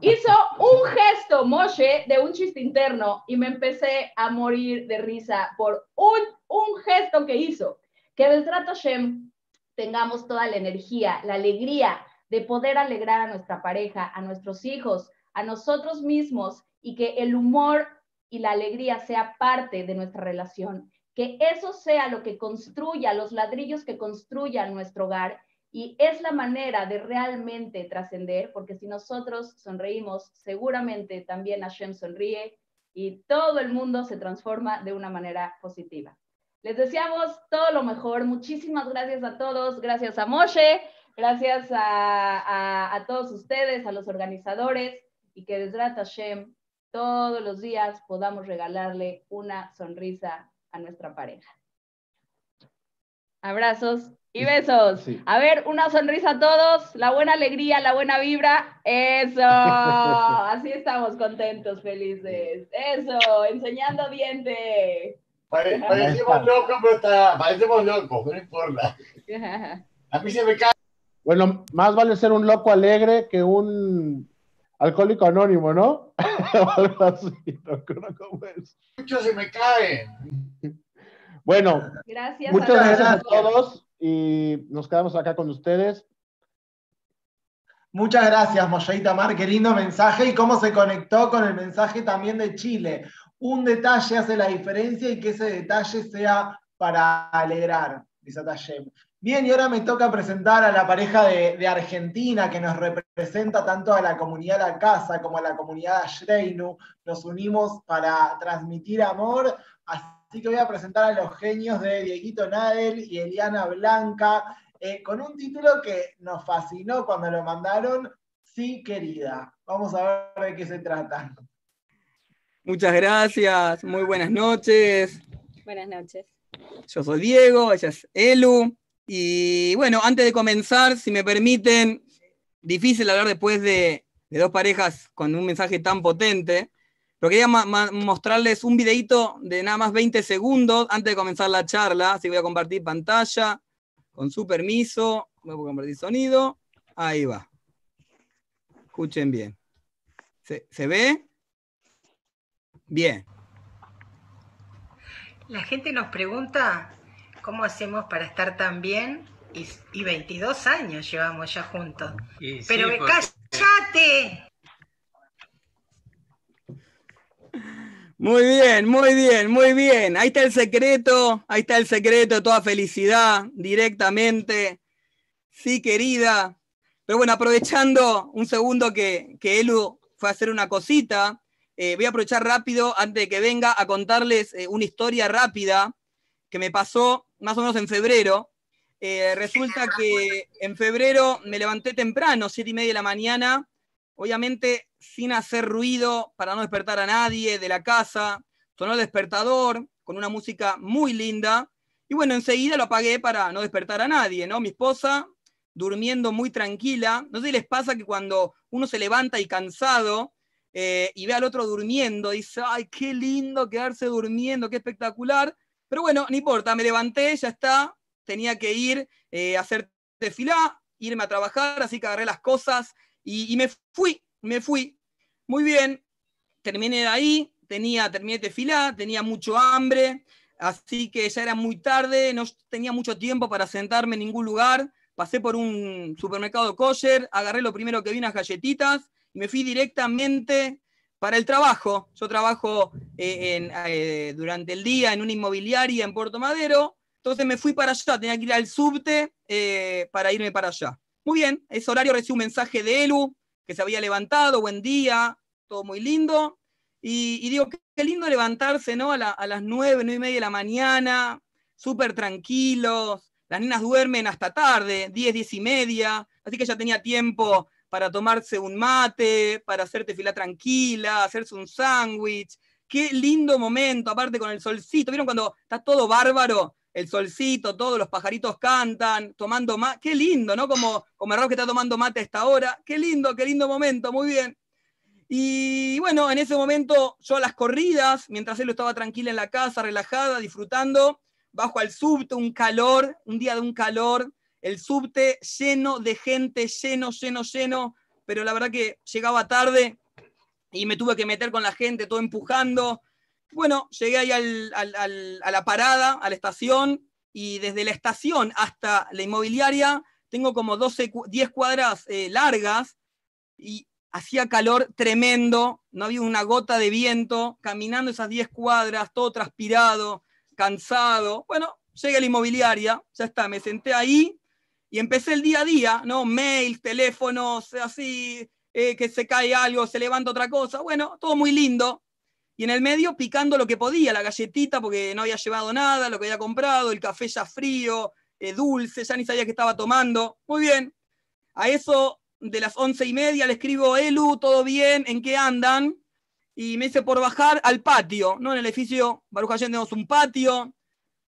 Hizo un gesto, Moshe, de un chiste interno y me empecé a morir de risa por un, un gesto que hizo. Que Besrat Hashem tengamos toda la energía, la alegría de poder alegrar a nuestra pareja, a nuestros hijos, a nosotros mismos y que el humor y la alegría sea parte de nuestra relación. Que eso sea lo que construya, los ladrillos que construyan nuestro hogar y es la manera de realmente trascender, porque si nosotros sonreímos, seguramente también Hashem sonríe y todo el mundo se transforma de una manera positiva. Les deseamos todo lo mejor. Muchísimas gracias a todos. Gracias a Moshe. Gracias a, todos ustedes, a los organizadores y que desde Hashem todos los días podamos regalarle una sonrisa a nuestra pareja. Abrazos y besos. A ver, una sonrisa a todos, la buena alegría, la buena vibra. Eso. [laughs] Así estamos contentos, felices. Eso, enseñando diente. parecemos locos, pero está, parecemos locos, no importa. [laughs] A mí se me cae. Bueno, más vale ser un loco alegre que un alcohólico anónimo, ¿no? [laughs] algo así, no cómo es. Muchos se me caen. Bueno, gracias muchas gracias a todos y nos quedamos acá con ustedes. Muchas gracias, Moyaita Mar, qué lindo mensaje y cómo se conectó con el mensaje también de Chile. Un detalle hace la diferencia y que ese detalle sea para alegrar, dice Bien, y ahora me toca presentar a la pareja de, Argentina que nos representa tanto a la comunidad de la casa como a la comunidad de Ashreinu. Nos unimos para transmitir amor, así que voy a presentar a los genios de Dieguito Nadel y Eliana Blanca, eh, con un título que nos fascinó cuando lo mandaron, Sí, querida. Vamos a ver de qué se trata. Muchas gracias, muy buenas noches. Buenas noches. Yo soy Diego, ella es Elu. Y bueno, antes de comenzar, si me permiten, difícil hablar después de, dos parejas con un mensaje tan potente, pero quería mostrarles un videito de nada más 20 segundos antes de comenzar la charla, así voy a compartir pantalla con su permiso, voy a compartir sonido, ahí va. Escuchen bien. ¿Se ve? Bien. La gente nos pregunta ¿Cómo hacemos para estar tan bien? Y, 22 años llevamos ya juntos. Pero cállate. Muy bien, muy bien, muy bien. Ahí está el secreto, ahí está el secreto, toda felicidad directamente. Sí, querida. Pero bueno, aprovechando un segundo que, que Elu fue a hacer una cosita, eh, voy a aprovechar rápido antes de que venga a contarles eh, una historia rápida que me pasó más o menos en febrero. Eh, resulta que en febrero me levanté temprano, siete y media de la mañana, obviamente sin hacer ruido para no despertar a nadie de la casa. Sonó el despertador con una música muy linda. Y bueno, enseguida lo apagué para no despertar a nadie, ¿no? Mi esposa durmiendo muy tranquila. No sé si les pasa que cuando uno se levanta y cansado eh, y ve al otro durmiendo, dice, ay, qué lindo quedarse durmiendo, qué espectacular. Pero bueno, no importa, me levanté, ya está, tenía que ir eh, a hacer desfilá, irme a trabajar, así que agarré las cosas y, me fui, me fui. Muy bien, terminé de ahí, tenía, terminé de desfilar, tenía mucho hambre, así que ya era muy tarde, no tenía mucho tiempo para sentarme en ningún lugar. Pasé por un supermercado kosher, agarré lo primero que vi, unas galletitas, y me fui directamente para el trabajo. Yo trabajo eh, eh, durante el día en una inmobiliaria en Puerto Madero, entonces me fui para allá, tenía que ir al subte eh, para irme para allá. Muy bien, ese horario recibí un mensaje de Elu, que se había levantado, buen día, todo muy lindo. Y, digo, qué, lindo levantarse, ¿no? A, a, las nueve, nueve y media de la mañana, súper tranquilos. Las niñas duermen hasta tarde, diez, diez y media, así que ya tenía tiempo para tomarse un mate, para hacerte fila tranquila, hacerse un sándwich. Qué lindo momento, aparte con el solcito. ¿Vieron cuando está todo bárbaro? El solcito, todos los pajaritos cantan, tomando mate. Qué lindo, ¿no? Como, como que está tomando mate a esta hora. Qué lindo, qué lindo momento, muy bien. Y bueno, en ese momento yo a las corridas, mientras él estaba tranquila en la casa, relajada, disfrutando, bajo al subte, un calor, un día de un calor, el subte lleno de gente, lleno, lleno, lleno, pero la verdad que llegaba tarde y me tuve que meter con la gente, todo empujando. Bueno, llegué ahí a la parada, a la estación, y desde la estación hasta la inmobiliaria tengo como 12, 10 cuadras eh, largas y hacía calor tremendo, no había una gota de viento, caminando esas 10 cuadras, todo transpirado, cansado. Bueno, llegué a la inmobiliaria, ya está, me senté ahí y empecé el día a día, ¿no? Mail, teléfonos, así, eh, que se cae algo, se levanta otra cosa. Bueno, todo muy lindo. Y en el medio picando lo que podía, la galletita, porque no había llevado nada, lo que había comprado, el café ya frío, eh, dulce, ya ni sabía qué estaba tomando. Muy bien. A eso de las once y media le escribo, Elu, ¿todo bien? ¿En qué andan? Y me dice por bajar al patio, ¿no? En el edificio Baruch tenemos un patio,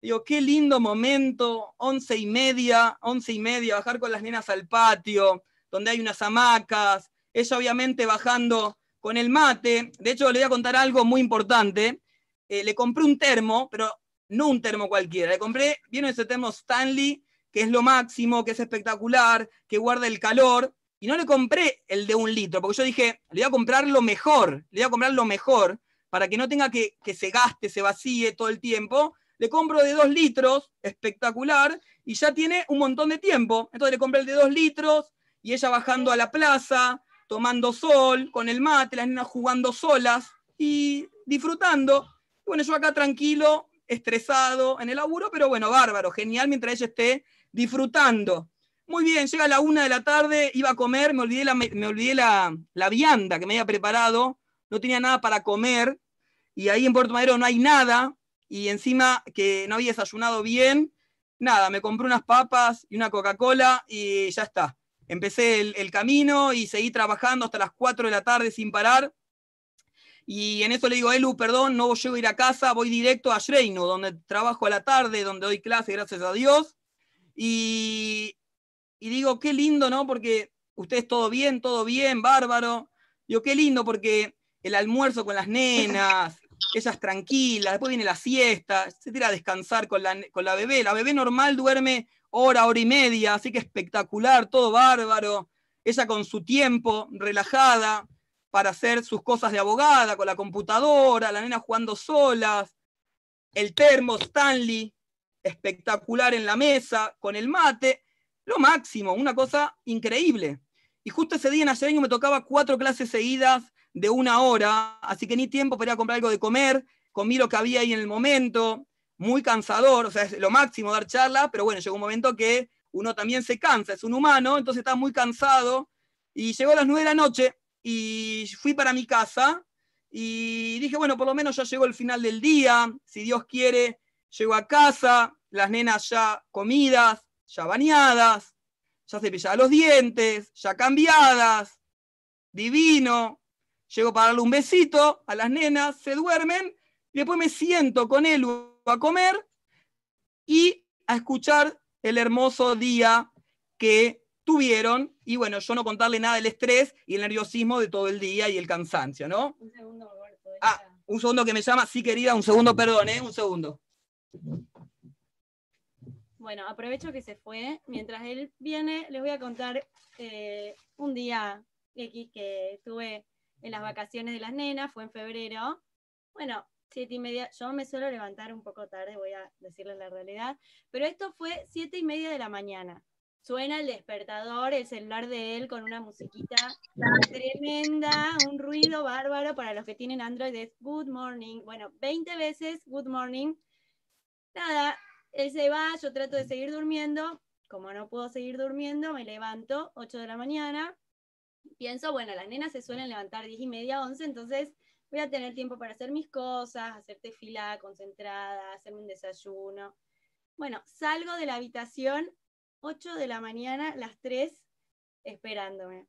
Digo, qué lindo momento, once y media, once y media, bajar con las nenas al patio, donde hay unas hamacas, ella obviamente bajando con el mate. De hecho, le voy a contar algo muy importante. Eh, le compré un termo, pero no un termo cualquiera. Le compré, viene ese termo Stanley, que es lo máximo, que es espectacular, que guarda el calor. Y no le compré el de un litro, porque yo dije, le voy a comprar lo mejor, le voy a comprar lo mejor, para que no tenga que, que se gaste, se vacíe todo el tiempo le compro de dos litros, espectacular, y ya tiene un montón de tiempo. Entonces le compré el de dos litros y ella bajando a la plaza, tomando sol, con el mate, las niñas jugando solas y disfrutando. bueno, yo acá tranquilo, estresado en el laburo, pero bueno, bárbaro, genial mientras ella esté disfrutando. Muy bien, llega la una de la tarde, iba a comer, me olvidé la, me olvidé la, la vianda que me había preparado, no tenía nada para comer, y ahí en Puerto Madero no hay nada, y encima que no había desayunado bien, nada, me compré unas papas y una Coca-Cola y ya está. Empecé el, camino y seguí trabajando hasta las 4 de la tarde sin parar. Y en eso le digo, Elu, perdón, no llego a ir a casa, voy directo a Shreino, donde trabajo a la tarde, donde doy clase, gracias a Dios. Y, y digo, qué lindo, ¿no? Porque ustedes todo bien, todo bien, bárbaro. Digo, qué lindo porque el almuerzo con las nenas, [laughs] ellas tranquilas, después viene la siesta, se tira a descansar con la, con la bebé. La bebé normal duerme hora, hora y media, así que espectacular, todo bárbaro. Ella con su tiempo, relajada, para hacer sus cosas de abogada, con la computadora, la nena jugando solas, el termo Stanley, espectacular en la mesa, con el mate, lo máximo, una cosa increíble. Y justo ese día en año me tocaba cuatro clases seguidas de una hora, así que ni tiempo para ir a comprar algo de comer, comí lo que había ahí en el momento, muy cansador, o sea, es lo máximo dar charla, pero bueno, llegó un momento que uno también se cansa, es un humano, entonces está muy cansado, y llegó a las nueve de la noche y fui para mi casa y dije, bueno, por lo menos ya llegó el final del día, si Dios quiere, llego a casa, las nenas ya comidas, ya bañadas, ya cepilladas los dientes, ya cambiadas, divino, Llego para darle un besito a las nenas, se duermen, y después me siento con él a comer y a escuchar el hermoso día que tuvieron. Y bueno, yo no contarle nada del estrés y el nerviosismo de todo el día y el cansancio, ¿no? Un segundo, Roberto. Ah, un segundo que me llama. Sí, querida, un segundo, perdón, ¿eh? Un segundo. Bueno, aprovecho que se fue. Mientras él viene, les voy a contar eh, un día X que tuve en las vacaciones de las nenas, fue en febrero. Bueno, siete y media, yo me suelo levantar un poco tarde, voy a decirles la realidad, pero esto fue siete y media de la mañana. Suena el despertador, el celular de él con una musiquita tremenda, un ruido bárbaro para los que tienen Android es Good Morning. Bueno, 20 veces Good Morning. Nada, él se va, yo trato de seguir durmiendo. Como no puedo seguir durmiendo, me levanto 8 de la mañana, pienso, bueno, las nenas se suelen levantar 10 y media, 11, entonces voy a tener tiempo para hacer mis cosas, hacerte fila concentrada, hacerme un desayuno. Bueno, salgo de la habitación 8 de la mañana, las 3, esperándome.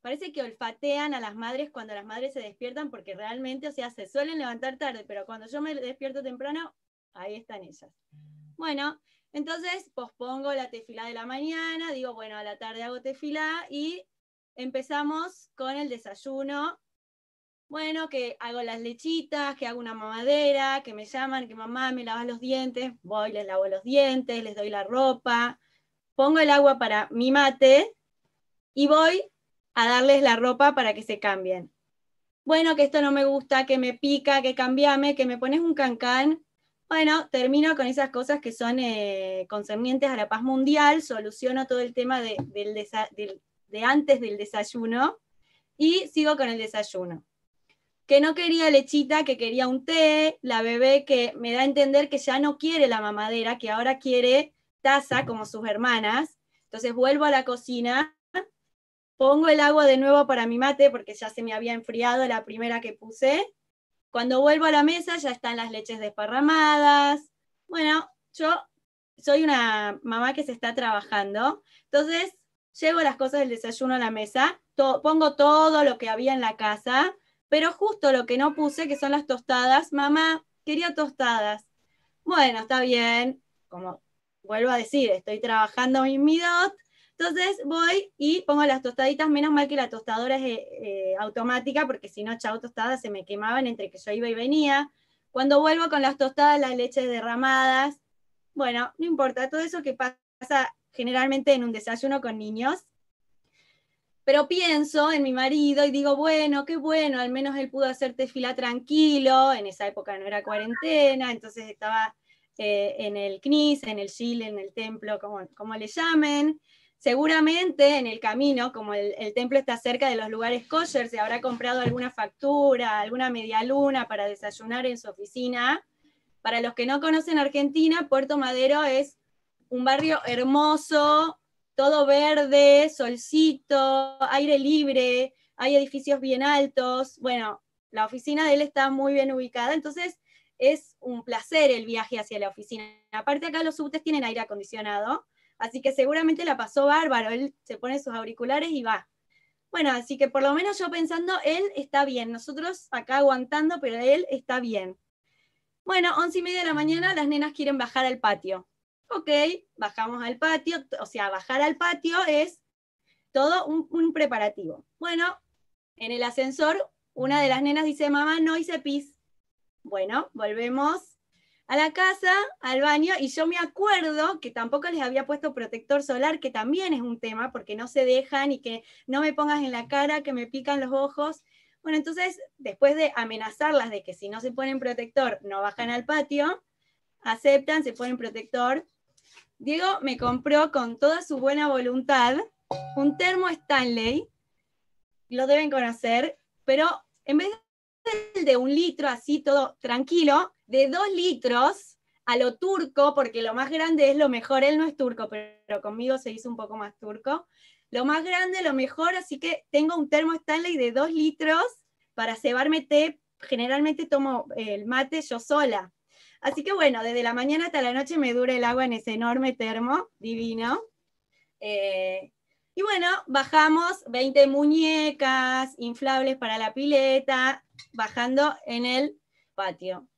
Parece que olfatean a las madres cuando las madres se despiertan porque realmente, o sea, se suelen levantar tarde, pero cuando yo me despierto temprano, ahí están ellas. Bueno, entonces pospongo la tefila de la mañana, digo, bueno, a la tarde hago tefila y empezamos con el desayuno. Bueno, que hago las lechitas, que hago una mamadera, que me llaman, que mamá me lava los dientes, voy, les lavo los dientes, les doy la ropa, pongo el agua para mi mate y voy a darles la ropa para que se cambien. Bueno, que esto no me gusta, que me pica, que cambiame, que me pones un cancán. Bueno, termino con esas cosas que son eh, concernientes a la paz mundial, soluciono todo el tema de antes del desayuno y sigo con el desayuno. Que no quería lechita, que quería un té, la bebé que me da a entender que ya no quiere la mamadera, que ahora quiere taza como sus hermanas. Entonces vuelvo a la cocina, pongo el agua de nuevo para mi mate porque ya se me había enfriado la primera que puse. Cuando vuelvo a la mesa ya están las leches desparramadas. Bueno, yo soy una mamá que se está trabajando. Entonces, llevo las cosas del desayuno a la mesa, pongo todo lo que había en la casa, pero justo lo que no puse, que son las tostadas, mamá, quería tostadas. bueno, está bien, como vuelvo a decir, estoy trabajando en mi dot, entonces voy y pongo las tostaditas, menos mal que la tostadora es eh, automática, porque si no, chao tostadas se me quemaban entre que yo iba y venía. Cuando vuelvo con las tostadas, las leches derramadas, bueno, no importa, todo eso que pasa generalmente en un desayuno con niños. Pero pienso en mi marido y digo, bueno, qué bueno, al menos él pudo hacerte fila tranquilo, en esa época no era cuarentena, entonces estaba eh, en el CNIS, en el Chile, en el templo, como, como le llamen. Seguramente en el camino, como el, templo está cerca de los lugares kosher, se habrá comprado alguna factura, alguna media luna para desayunar en su oficina. Para los que no conocen Argentina, Puerto Madero es un barrio hermoso, todo verde, solcito, aire libre, hay edificios bien altos. Bueno, la oficina de él está muy bien ubicada, entonces es un placer el viaje hacia la oficina. Aparte acá los subtes tienen aire acondicionado, Así que seguramente la pasó bárbaro, él se pone sus auriculares y va. Bueno, así que por lo menos yo pensando, él está bien, nosotros acá aguantando, pero él está bien. Bueno, once y media de la mañana, las nenas quieren bajar al patio. Ok, bajamos al patio, o sea, bajar al patio es todo un, preparativo. Bueno, en el ascensor, una de las nenas dice, mamá, no hice pis. Bueno, volvemos a la casa, al baño, y yo me acuerdo que tampoco les había puesto protector solar, que también es un tema, porque no se dejan y que no me pongas en la cara, que me pican los ojos. Bueno, entonces, después de amenazarlas de que si no se ponen protector, no bajan al patio, aceptan, se ponen protector. Diego me compró con toda su buena voluntad un termo Stanley, lo deben conocer, pero en vez de un litro así todo tranquilo, de dos litros a lo turco, porque lo más grande es lo mejor, él no es turco, pero conmigo se hizo un poco más turco. Lo más grande, lo mejor, así que tengo un termo Stanley de dos litros para cebarme té. Generalmente tomo el mate yo sola. Así que bueno, desde la mañana hasta la noche me dura el agua en ese enorme termo, divino. Eh, y bueno, bajamos 20 muñecas inflables para la pileta, bajando en el patio.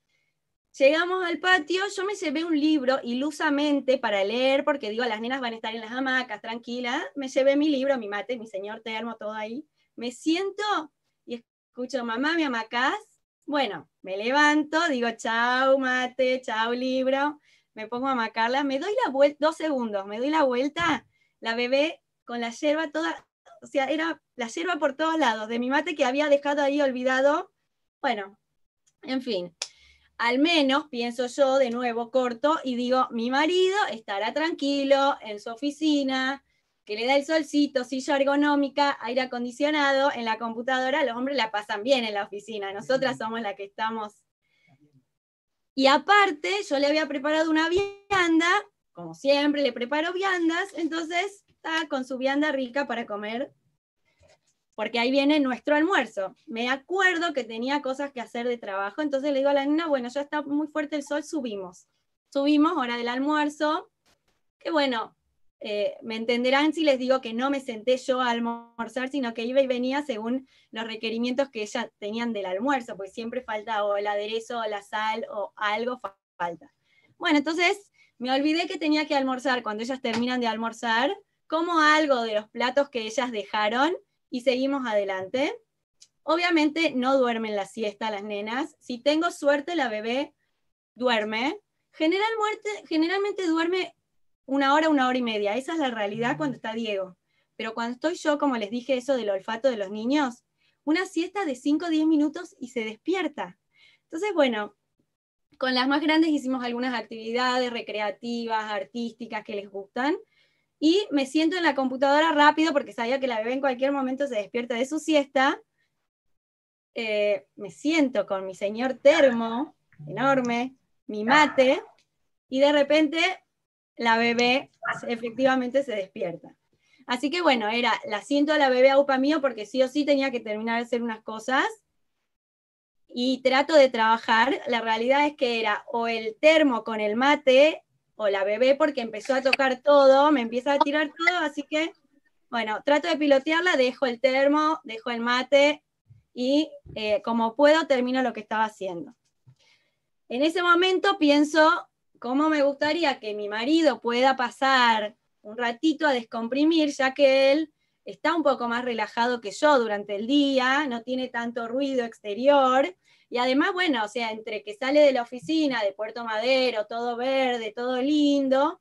Llegamos al patio, yo me llevé un libro ilusamente para leer, porque digo, las nenas van a estar en las hamacas, tranquila. Me llevé mi libro, mi mate, mi señor termo, todo ahí. Me siento y escucho, mamá, ¿me hamacás? Bueno, me levanto, digo, chao mate, chao libro. Me pongo a amacarla, me doy la vuelta, dos segundos, me doy la vuelta, la bebé con la yerba toda, o sea, era la yerba por todos lados, de mi mate que había dejado ahí olvidado. Bueno, en fin al menos, pienso yo, de nuevo corto y digo, mi marido estará tranquilo en su oficina, que le da el solcito, silla ergonómica, aire acondicionado, en la computadora, los hombres la pasan bien en la oficina, nosotras somos las que estamos. Y aparte, yo le había preparado una vianda, como siempre le preparo viandas, entonces está con su vianda rica para comer porque ahí viene nuestro almuerzo. Me acuerdo que tenía cosas que hacer de trabajo, entonces le digo a la nena, bueno, ya está muy fuerte el sol, subimos. Subimos, hora del almuerzo, que bueno, eh, me entenderán si les digo que no me senté yo a almorzar, sino que iba y venía según los requerimientos que ellas tenían del almuerzo, porque siempre falta o el aderezo, o la sal, o algo falta. Bueno, entonces me olvidé que tenía que almorzar cuando ellas terminan de almorzar, como algo de los platos que ellas dejaron, y seguimos adelante. Obviamente no duermen la siesta las nenas. Si tengo suerte, la bebé duerme. Generalmente duerme una hora, una hora y media. Esa es la realidad cuando está Diego. Pero cuando estoy yo, como les dije eso del olfato de los niños, una siesta de 5 o 10 minutos y se despierta. Entonces, bueno, con las más grandes hicimos algunas actividades recreativas, artísticas que les gustan y me siento en la computadora rápido porque sabía que la bebé en cualquier momento se despierta de su siesta. Eh, me siento con mi señor termo enorme, mi mate, y de repente la bebé efectivamente se despierta. Así que bueno, era, la siento a la bebé a upa mío porque sí o sí tenía que terminar de hacer unas cosas y trato de trabajar. La realidad es que era o el termo con el mate o la bebé porque empezó a tocar todo, me empieza a tirar todo, así que, bueno, trato de pilotearla, dejo el termo, dejo el mate y eh, como puedo termino lo que estaba haciendo. En ese momento pienso cómo me gustaría que mi marido pueda pasar un ratito a descomprimir, ya que él está un poco más relajado que yo durante el día, no tiene tanto ruido exterior. Y además, bueno, o sea, entre que sale de la oficina de Puerto Madero, todo verde, todo lindo,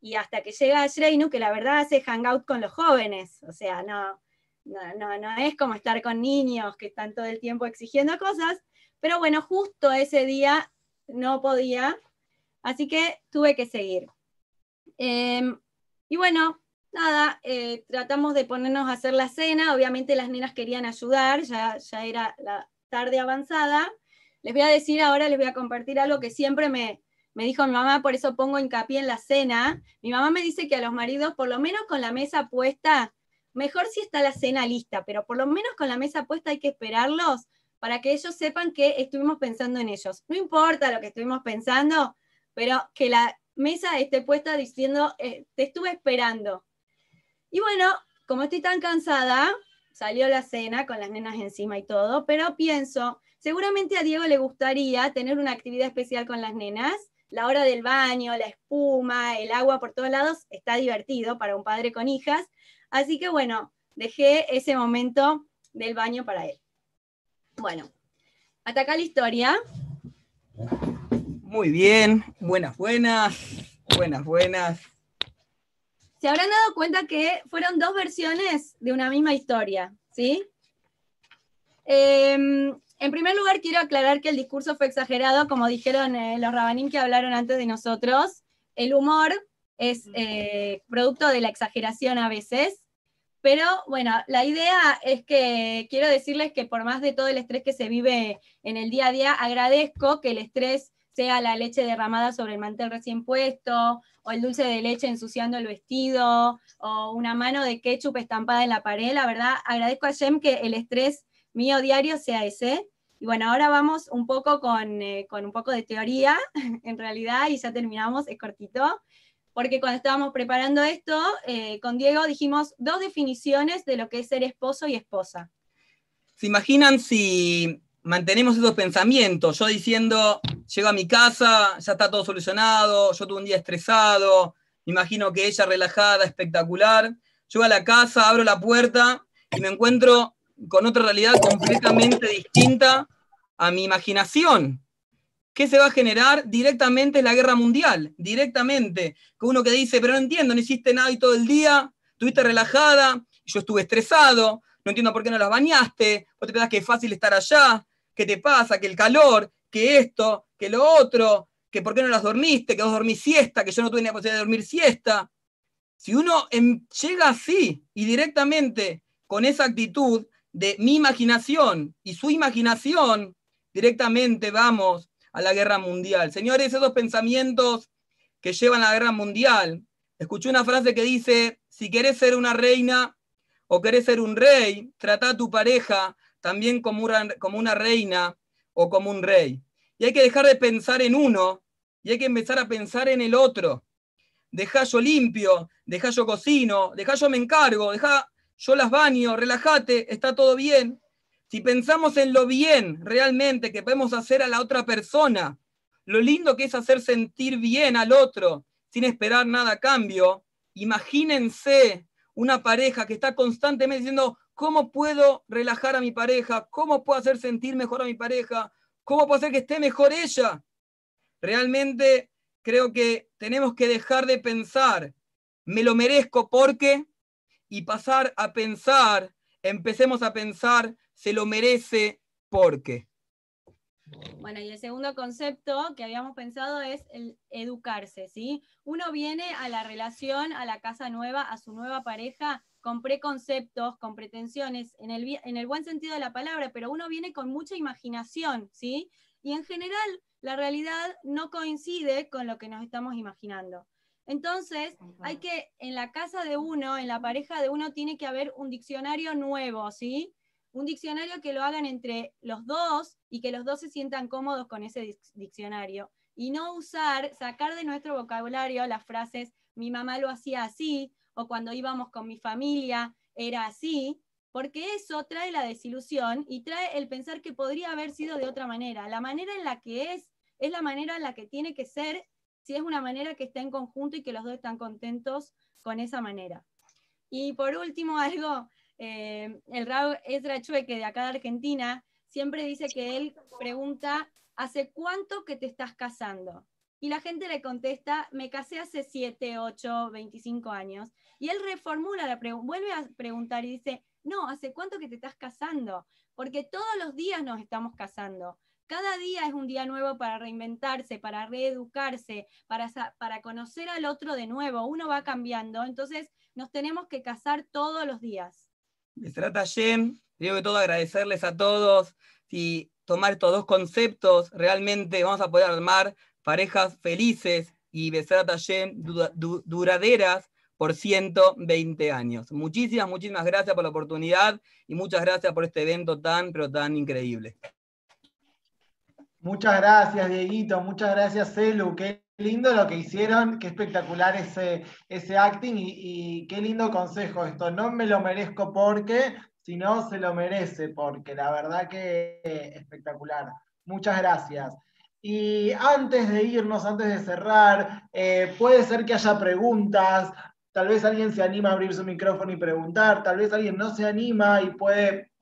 y hasta que llega a Shreinu, que la verdad hace hangout con los jóvenes, o sea, no, no, no, es como estar con niños que están todo el tiempo exigiendo cosas, pero bueno, justo ese día no podía, así que tuve que seguir. Em, y bueno, nada, eh, tratamos de ponernos a hacer la cena, obviamente las nenas querían ayudar, ya, ya era la tarde avanzada. Les voy a decir ahora, les voy a compartir algo que siempre me, me dijo mi mamá, por eso pongo hincapié en la cena. Mi mamá me dice que a los maridos, por lo menos con la mesa puesta, mejor si está la cena lista, pero por lo menos con la mesa puesta hay que esperarlos para que ellos sepan que estuvimos pensando en ellos. No importa lo que estuvimos pensando, pero que la mesa esté puesta diciendo, eh, te estuve esperando. Y bueno, como estoy tan cansada, salió la cena con las nenas encima y todo, pero pienso, seguramente a Diego le gustaría tener una actividad especial con las nenas. La hora del baño, la espuma, el agua por todos lados, está divertido para un padre con hijas. Así que bueno, dejé ese momento del baño para él. Bueno, hasta acá la historia. Muy bien, buenas, buenas, buenas, buenas. Se habrán dado cuenta que fueron dos versiones de una misma historia, ¿sí? Em, en primer lugar, quiero aclarar que el discurso fue exagerado, como dijeron eh, los rabanín que hablaron antes de nosotros. El humor es eh, producto de la exageración a veces, pero bueno, la idea es que quiero decirles que por más de todo el estrés que se vive en el día a día, agradezco que el estrés sea la leche derramada sobre el mantel recién puesto, o el dulce de leche ensuciando el vestido, o una mano de ketchup estampada en la pared. La verdad, agradezco a Jem que el estrés mío diario sea ese. Y bueno, ahora vamos un poco con, eh, un poco de teoría, [laughs] en realidad, y ya terminamos, es cortito, porque cuando estábamos preparando esto, eh, con Diego dijimos dos definiciones de lo que es ser esposo y esposa. ¿Se imaginan si mantenemos esos pensamientos. Yo diciendo, llego a mi casa, ya está todo solucionado, yo tuve un día estresado, me imagino que ella relajada, espectacular. Llego a la casa, abro la puerta y me encuentro con otra realidad completamente distinta a mi imaginación. ¿Qué se va a generar? Directamente la guerra mundial, directamente. Con uno que dice, pero no entiendo, no hiciste nada y todo el día, estuviste relajada, yo estuve estresado, no entiendo por qué no las bañaste, vos te pensás que es fácil estar allá, ¿qué te pasa? Que el calor, que esto, que lo otro, que por qué no las dormiste, que vos dormís siesta, que yo no tuve ni la posibilidad de dormir siesta. Si uno llega así y directamente con esa actitud de mi imaginación y su imaginación, directamente vamos a la guerra mundial. Señores, esos pensamientos que llevan a la guerra mundial. Escuché una frase que dice, si querés ser una reina, o querés ser un rey, trata a tu pareja también como una, como una reina o como un rey. Y hay que dejar de pensar en uno y hay que empezar a pensar en el otro. Deja yo limpio, deja yo cocino, deja yo me encargo, deja yo las baño, relájate, está todo bien. Si pensamos en lo bien realmente que podemos hacer a la otra persona, lo lindo que es hacer sentir bien al otro sin esperar nada a cambio, imagínense una pareja que está constantemente diciendo, ¿cómo puedo relajar a mi pareja? ¿Cómo puedo hacer sentir mejor a mi pareja? ¿Cómo puedo hacer que esté mejor ella? Realmente creo que tenemos que dejar de pensar, me lo merezco porque, y pasar a pensar, empecemos a pensar, se lo merece porque. Bueno, y el segundo concepto que habíamos pensado es el educarse, ¿sí? Uno viene a la relación, a la casa nueva, a su nueva pareja con preconceptos, con pretensiones, en el, en el buen sentido de la palabra, pero uno viene con mucha imaginación, ¿sí? Y en general la realidad no coincide con lo que nos estamos imaginando. Entonces, hay que, en la casa de uno, en la pareja de uno, tiene que haber un diccionario nuevo, ¿sí? un diccionario que lo hagan entre los dos y que los dos se sientan cómodos con ese diccionario. Y no usar, sacar de nuestro vocabulario las frases mi mamá lo hacía así o cuando íbamos con mi familia era así, porque eso trae la desilusión y trae el pensar que podría haber sido de otra manera. La manera en la que es es la manera en la que tiene que ser si es una manera que está en conjunto y que los dos están contentos con esa manera. Y por último, [laughs] algo, eh, el Raúl Ezra Chueque de acá de Argentina siempre dice que él pregunta, ¿hace cuánto que te estás casando? Y la gente le contesta, me casé hace 7, 8, 25 años. Y él reformula la pregunta, vuelve a preguntar y dice, no, ¿hace cuánto que te estás casando? Porque todos los días nos estamos casando. Cada día es un día nuevo para reinventarse, para reeducarse, para, para conocer al otro de nuevo. Uno va cambiando, entonces nos tenemos que casar todos los días. Me trata Jem, digo que todo agradecerles a todos y tomar estos dos conceptos, realmente vamos a poder armar parejas felices y besar Hashem duraderas por 120 años. Muchísimas, muchísimas gracias por la oportunidad y muchas gracias por este evento tan, pero tan increíble. Muchas gracias, Dieguito. Muchas gracias, Celu. Qué lindo lo que hicieron, qué espectacular ese, ese acting y, y, qué lindo consejo esto. No me lo merezco porque, sino se lo merece porque. La verdad que espectacular. Muchas gracias. Y antes de irnos, antes de cerrar, eh, puede ser que haya preguntas, tal vez alguien se anima a abrir su micrófono y preguntar, tal vez alguien no se anima y puede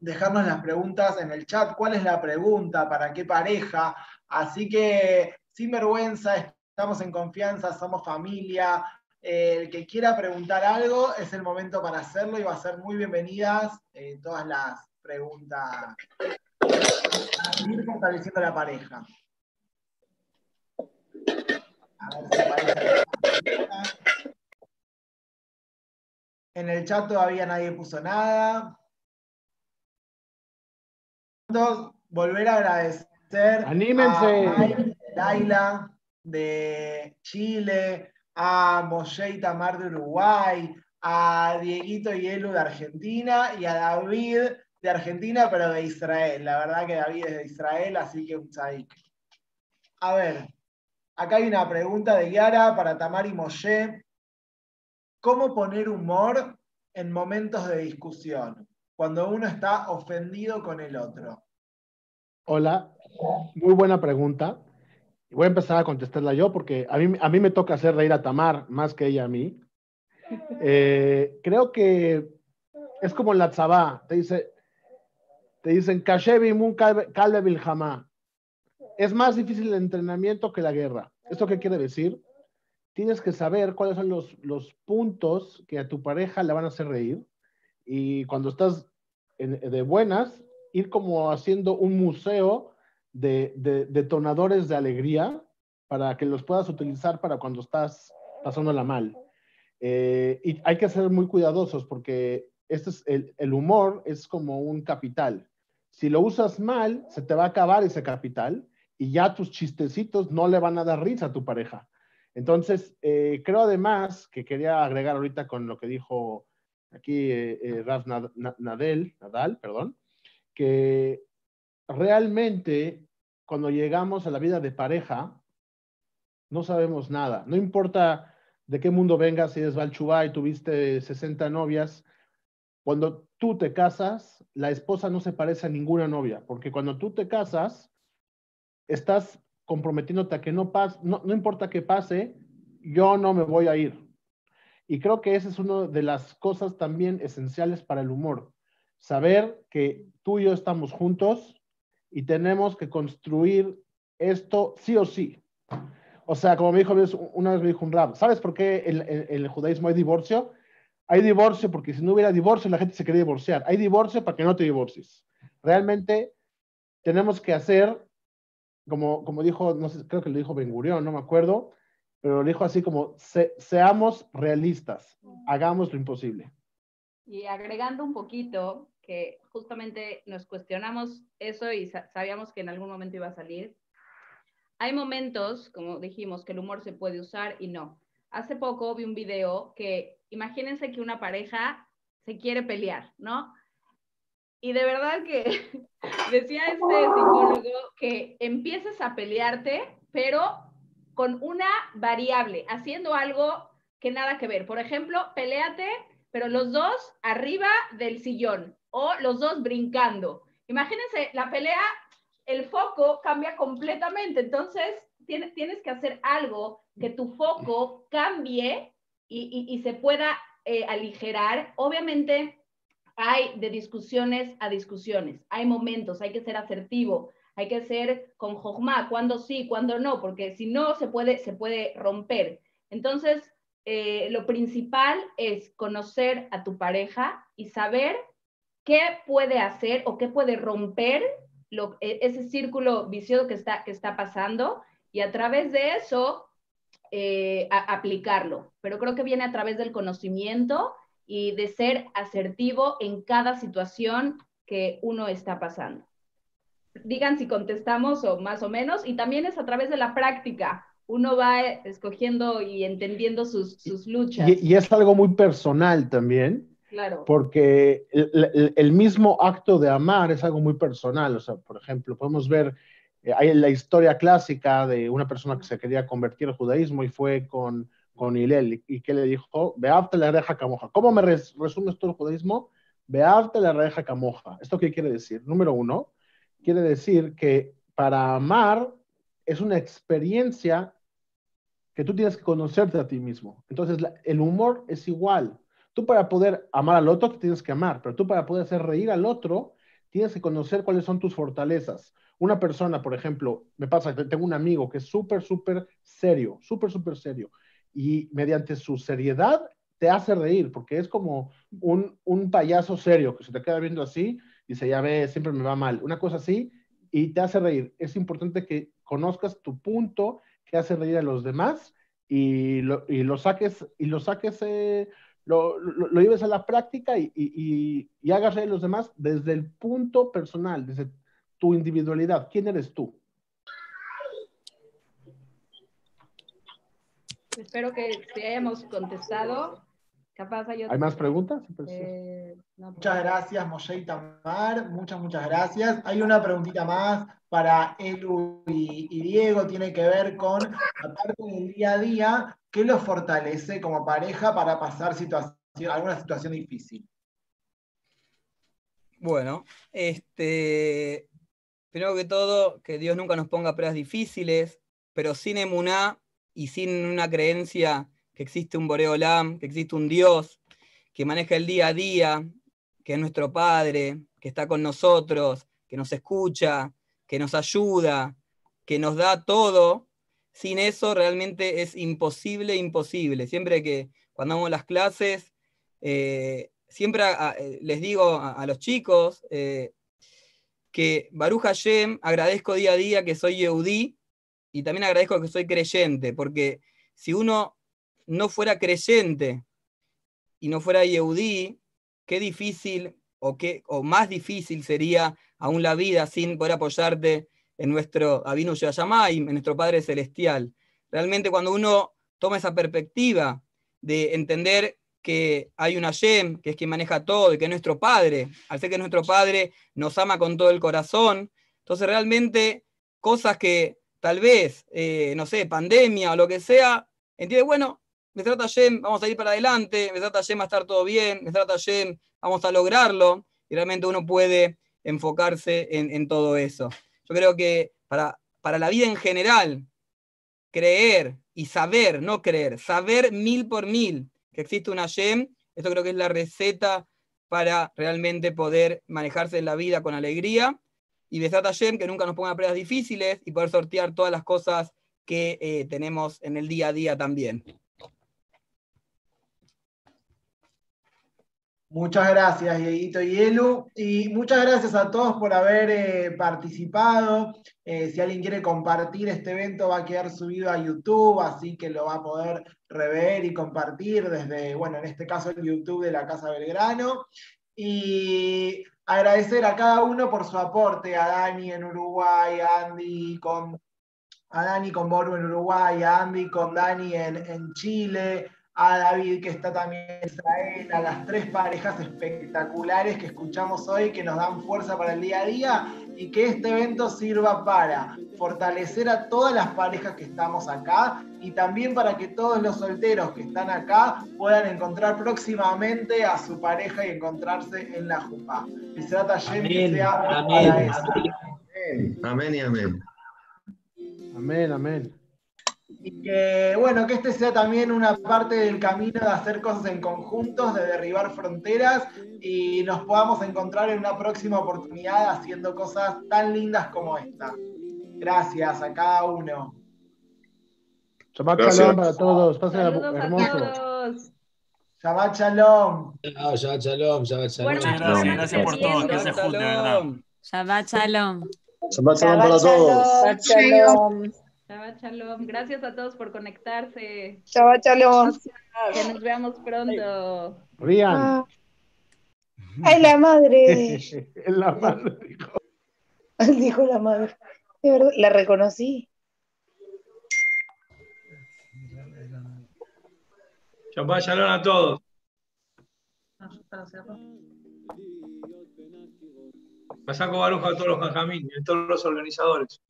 dejarnos las preguntas en el chat. ¿Cuál es la pregunta? ¿Para qué pareja? Así que sin vergüenza, estamos en confianza, somos familia. Eh, el que quiera preguntar algo es el momento para hacerlo y va a ser muy bienvenidas eh, todas las preguntas para seguir fortaleciendo la pareja. En el chat todavía nadie puso nada. Volver a agradecer Anímense. a Laila de Chile, a Moshe y Tamar de Uruguay, a Dieguito y Elu de Argentina y a David de Argentina, pero de Israel. La verdad que David es de Israel, así que un tzadik. A ver, Acá hay una pregunta de Yara para Tamari Moshe. ¿Cómo poner humor en momentos de discusión? Cuando uno está ofendido con el otro. Hola, muy buena pregunta. Voy a empezar a contestarla yo porque a mí, a mí me toca hacer reír a Tamar más que ella a mí. Eh, creo que es como la tzabá. Te, dice, te dicen, Kashevi mun kalevil es más difícil el entrenamiento que la guerra. ¿Esto qué quiere decir? Tienes que saber cuáles son los, puntos que a tu pareja le van a hacer reír y cuando estás de buenas, ir como haciendo un museo de, detonadores de alegría para que los puedas utilizar para cuando estás pasándola mal. Eh, y hay que ser muy cuidadosos porque este es el, humor es como un capital. Si lo usas mal, se te va a acabar ese capital y ya tus chistecitos no le van a dar risa a tu pareja. Entonces, eh, creo además que quería agregar ahorita con lo que dijo aquí eh, eh Raf Nadal, perdón, que realmente cuando llegamos a la vida de pareja, no sabemos nada. No importa de qué mundo vengas, si eres Valchubá y tuviste 60 novias, cuando tú te casas, la esposa no se parece a ninguna novia, porque cuando tú te casas, estás comprometiéndote a que no pase, no, no importa qué pase, yo no me voy a ir. Y creo que esa es una de las cosas también esenciales para el humor. Saber que tú y yo estamos juntos y tenemos que construir esto sí o sí. O sea, como me dijo una vez me dijo un rab, ¿sabes por qué en, el judaísmo hay divorcio? Hay divorcio porque si no hubiera divorcio la gente se quería divorciar. Hay divorcio para que no te divorcies. Realmente tenemos que hacer como, como dijo, no sé, creo que lo dijo Ben Gurión, no me acuerdo, pero lo dijo así como, seamos realistas, hagamos lo imposible. Y agregando un poquito, que justamente nos cuestionamos eso y sabíamos que en algún momento iba a salir. Hay momentos, como dijimos, que el humor se puede usar y no. Hace poco vi un video que, imagínense que una pareja se quiere pelear, ¿no? Y de verdad que [laughs] decía este psicólogo que empieces a pelearte, pero con una variable, haciendo algo que nada que ver. Por ejemplo, peleate, pero los dos arriba del sillón o los dos brincando. Imagínense, la pelea, el foco cambia completamente. Entonces, tienes, tienes que hacer algo que tu foco cambie y, se pueda eh, aligerar. Obviamente hay de discusiones a discusiones, hay momentos, hay que ser asertivo, hay que ser con jojma, cuando sí, cuando no, porque si no se puede, se puede romper. Entonces, eh, lo principal es conocer a tu pareja y saber qué puede hacer o qué puede romper e, ese círculo vicioso que está, que está pasando y a través de eso eh, aplicarlo. Pero creo que viene a través del conocimiento y de ser asertivo en cada situación que uno está pasando. Digan si contestamos o más o menos, y también es a través de la práctica. Uno va escogiendo y entendiendo sus, sus luchas. Y, es algo muy personal también, Claro. Porque el, el, mismo acto de amar es algo muy personal. O sea, por ejemplo, podemos ver eh, hay la historia clásica de una persona que se quería convertir al judaísmo y fue con, con Hillel y que le dijo, vearte la reja camoja. ¿Cómo me resumes todo el judaísmo? Vearte la reja camoja. ¿Esto qué quiere decir? Número uno, quiere decir que para amar es una experiencia que tú tienes que conocerte a ti mismo. Entonces, el humor es igual. Tú para poder amar al otro te tienes que amar, pero tú para poder hacer reír al otro tienes que conocer cuáles son tus fortalezas. Una persona, por ejemplo, me pasa tengo un amigo que es súper, súper serio, súper, súper serio, y mediante su seriedad te hace reír, porque es como un, un payaso serio que se te queda viendo así y dice, ya siempre me va mal, una cosa así, y te hace reír. Es importante que conozcas tu punto que hace reír a los demás y lo, y lo saques, y lo saques, eh, lo, lo, lleves a la práctica y, y, y, hagas reír a los demás desde el punto personal, desde tu individualidad. ¿Quién eres tú? Espero que te hayamos contestado. Capaz hay, ¿Hay más preguntas? Eh, pues. muchas gracias, Moshe y Tamar. Muchas, muchas gracias. Hay una preguntita más para Elu y, Diego. Tiene que ver con, aparte del día a día, ¿qué los fortalece como pareja para pasar situación, alguna situación difícil? Bueno, este, Primero que todo, que Dios nunca nos ponga pruebas difíciles, pero sin emuná y sin una creencia que existe un Boreolam, que existe un Dios que maneja el día a día, que es nuestro Padre, que está con nosotros, que nos escucha, que nos ayuda, que nos da todo, sin eso realmente es imposible, imposible. Siempre que cuando hago las clases, eh, siempre les digo a, los chicos, eh, que Baruch Hashem agradezco día a día que soy Yehudí y también agradezco que soy creyente, porque si uno no fuera creyente y no fuera Yehudí, qué difícil o, qué, o más difícil sería aún la vida sin poder apoyarte en nuestro Avinu Yamayim, en nuestro Padre Celestial. Realmente cuando uno toma esa perspectiva de entender que hay un Hashem, que es quien maneja todo y que es nuestro Padre, al ser que es nuestro Padre, nos ama con todo el corazón. Entonces realmente cosas que tal vez, eh, no sé, pandemia o lo que sea, entiende, bueno, me trata Hashem, vamos a ir para adelante, me trata Hashem va a estar todo bien, me trata Hashem, vamos a lograrlo, y realmente uno puede enfocarse en, todo eso. Yo creo que para, para la vida en general, creer y saber, no creer, saber mil por mil que existe una Hashem, esto creo que es la receta para realmente poder manejarse en la vida con alegría. Y Besat Hashem, que nunca nos ponga pruebas difíciles y poder sortear todas las cosas que eh, tenemos en el día a día también. Muchas gracias, Dieguito y Elu. Y muchas gracias a todos por haber eh, participado. Eh, si alguien quiere compartir este evento, va a quedar subido a YouTube, así que lo va a poder rever y compartir desde, bueno, en este caso el YouTube de la Casa Belgrano. Y agradecer a cada uno por su aporte, a Dani en Uruguay, a Andy con, Dani con Borgo en Uruguay, a Andy con Dani en, en Chile, a David que está también en Israel, a las tres parejas espectaculares que escuchamos hoy, que nos dan fuerza para el día a día y que este evento sirva para fortalecer a todas las parejas que estamos acá y también para que todos los solteros que están acá puedan encontrar próximamente a su pareja y encontrarse en la Jupa. Y se trata que sea amén, amén. Amén y amén. Amén, amén. Y que, bueno, que este sea también una parte del camino de hacer cosas en conjuntos, de derribar fronteras y nos podamos encontrar en una próxima oportunidad haciendo cosas tan lindas como esta. Gracias a cada uno. Shabbat shalom para todos. Pasen hermoso. Shabbat shalom. Chao, Shabbat shalom, Shabbat shalom. Muchas gracias, gracias por todo. De verdad. Shabbat shalom. Shabbat shalom para todos. Shabbat shalom. Shabbat shalom. Gracias a todos por conectarse. Shabbat shalom. Que nos veamos pronto. Rian. Ay, la madre. [laughs] la madre dijo. Dijo la madre. De verdad, la reconocí. Shabbat shalom a todos. Pasaco Baruja a todos los jajamín a todos los organizadores.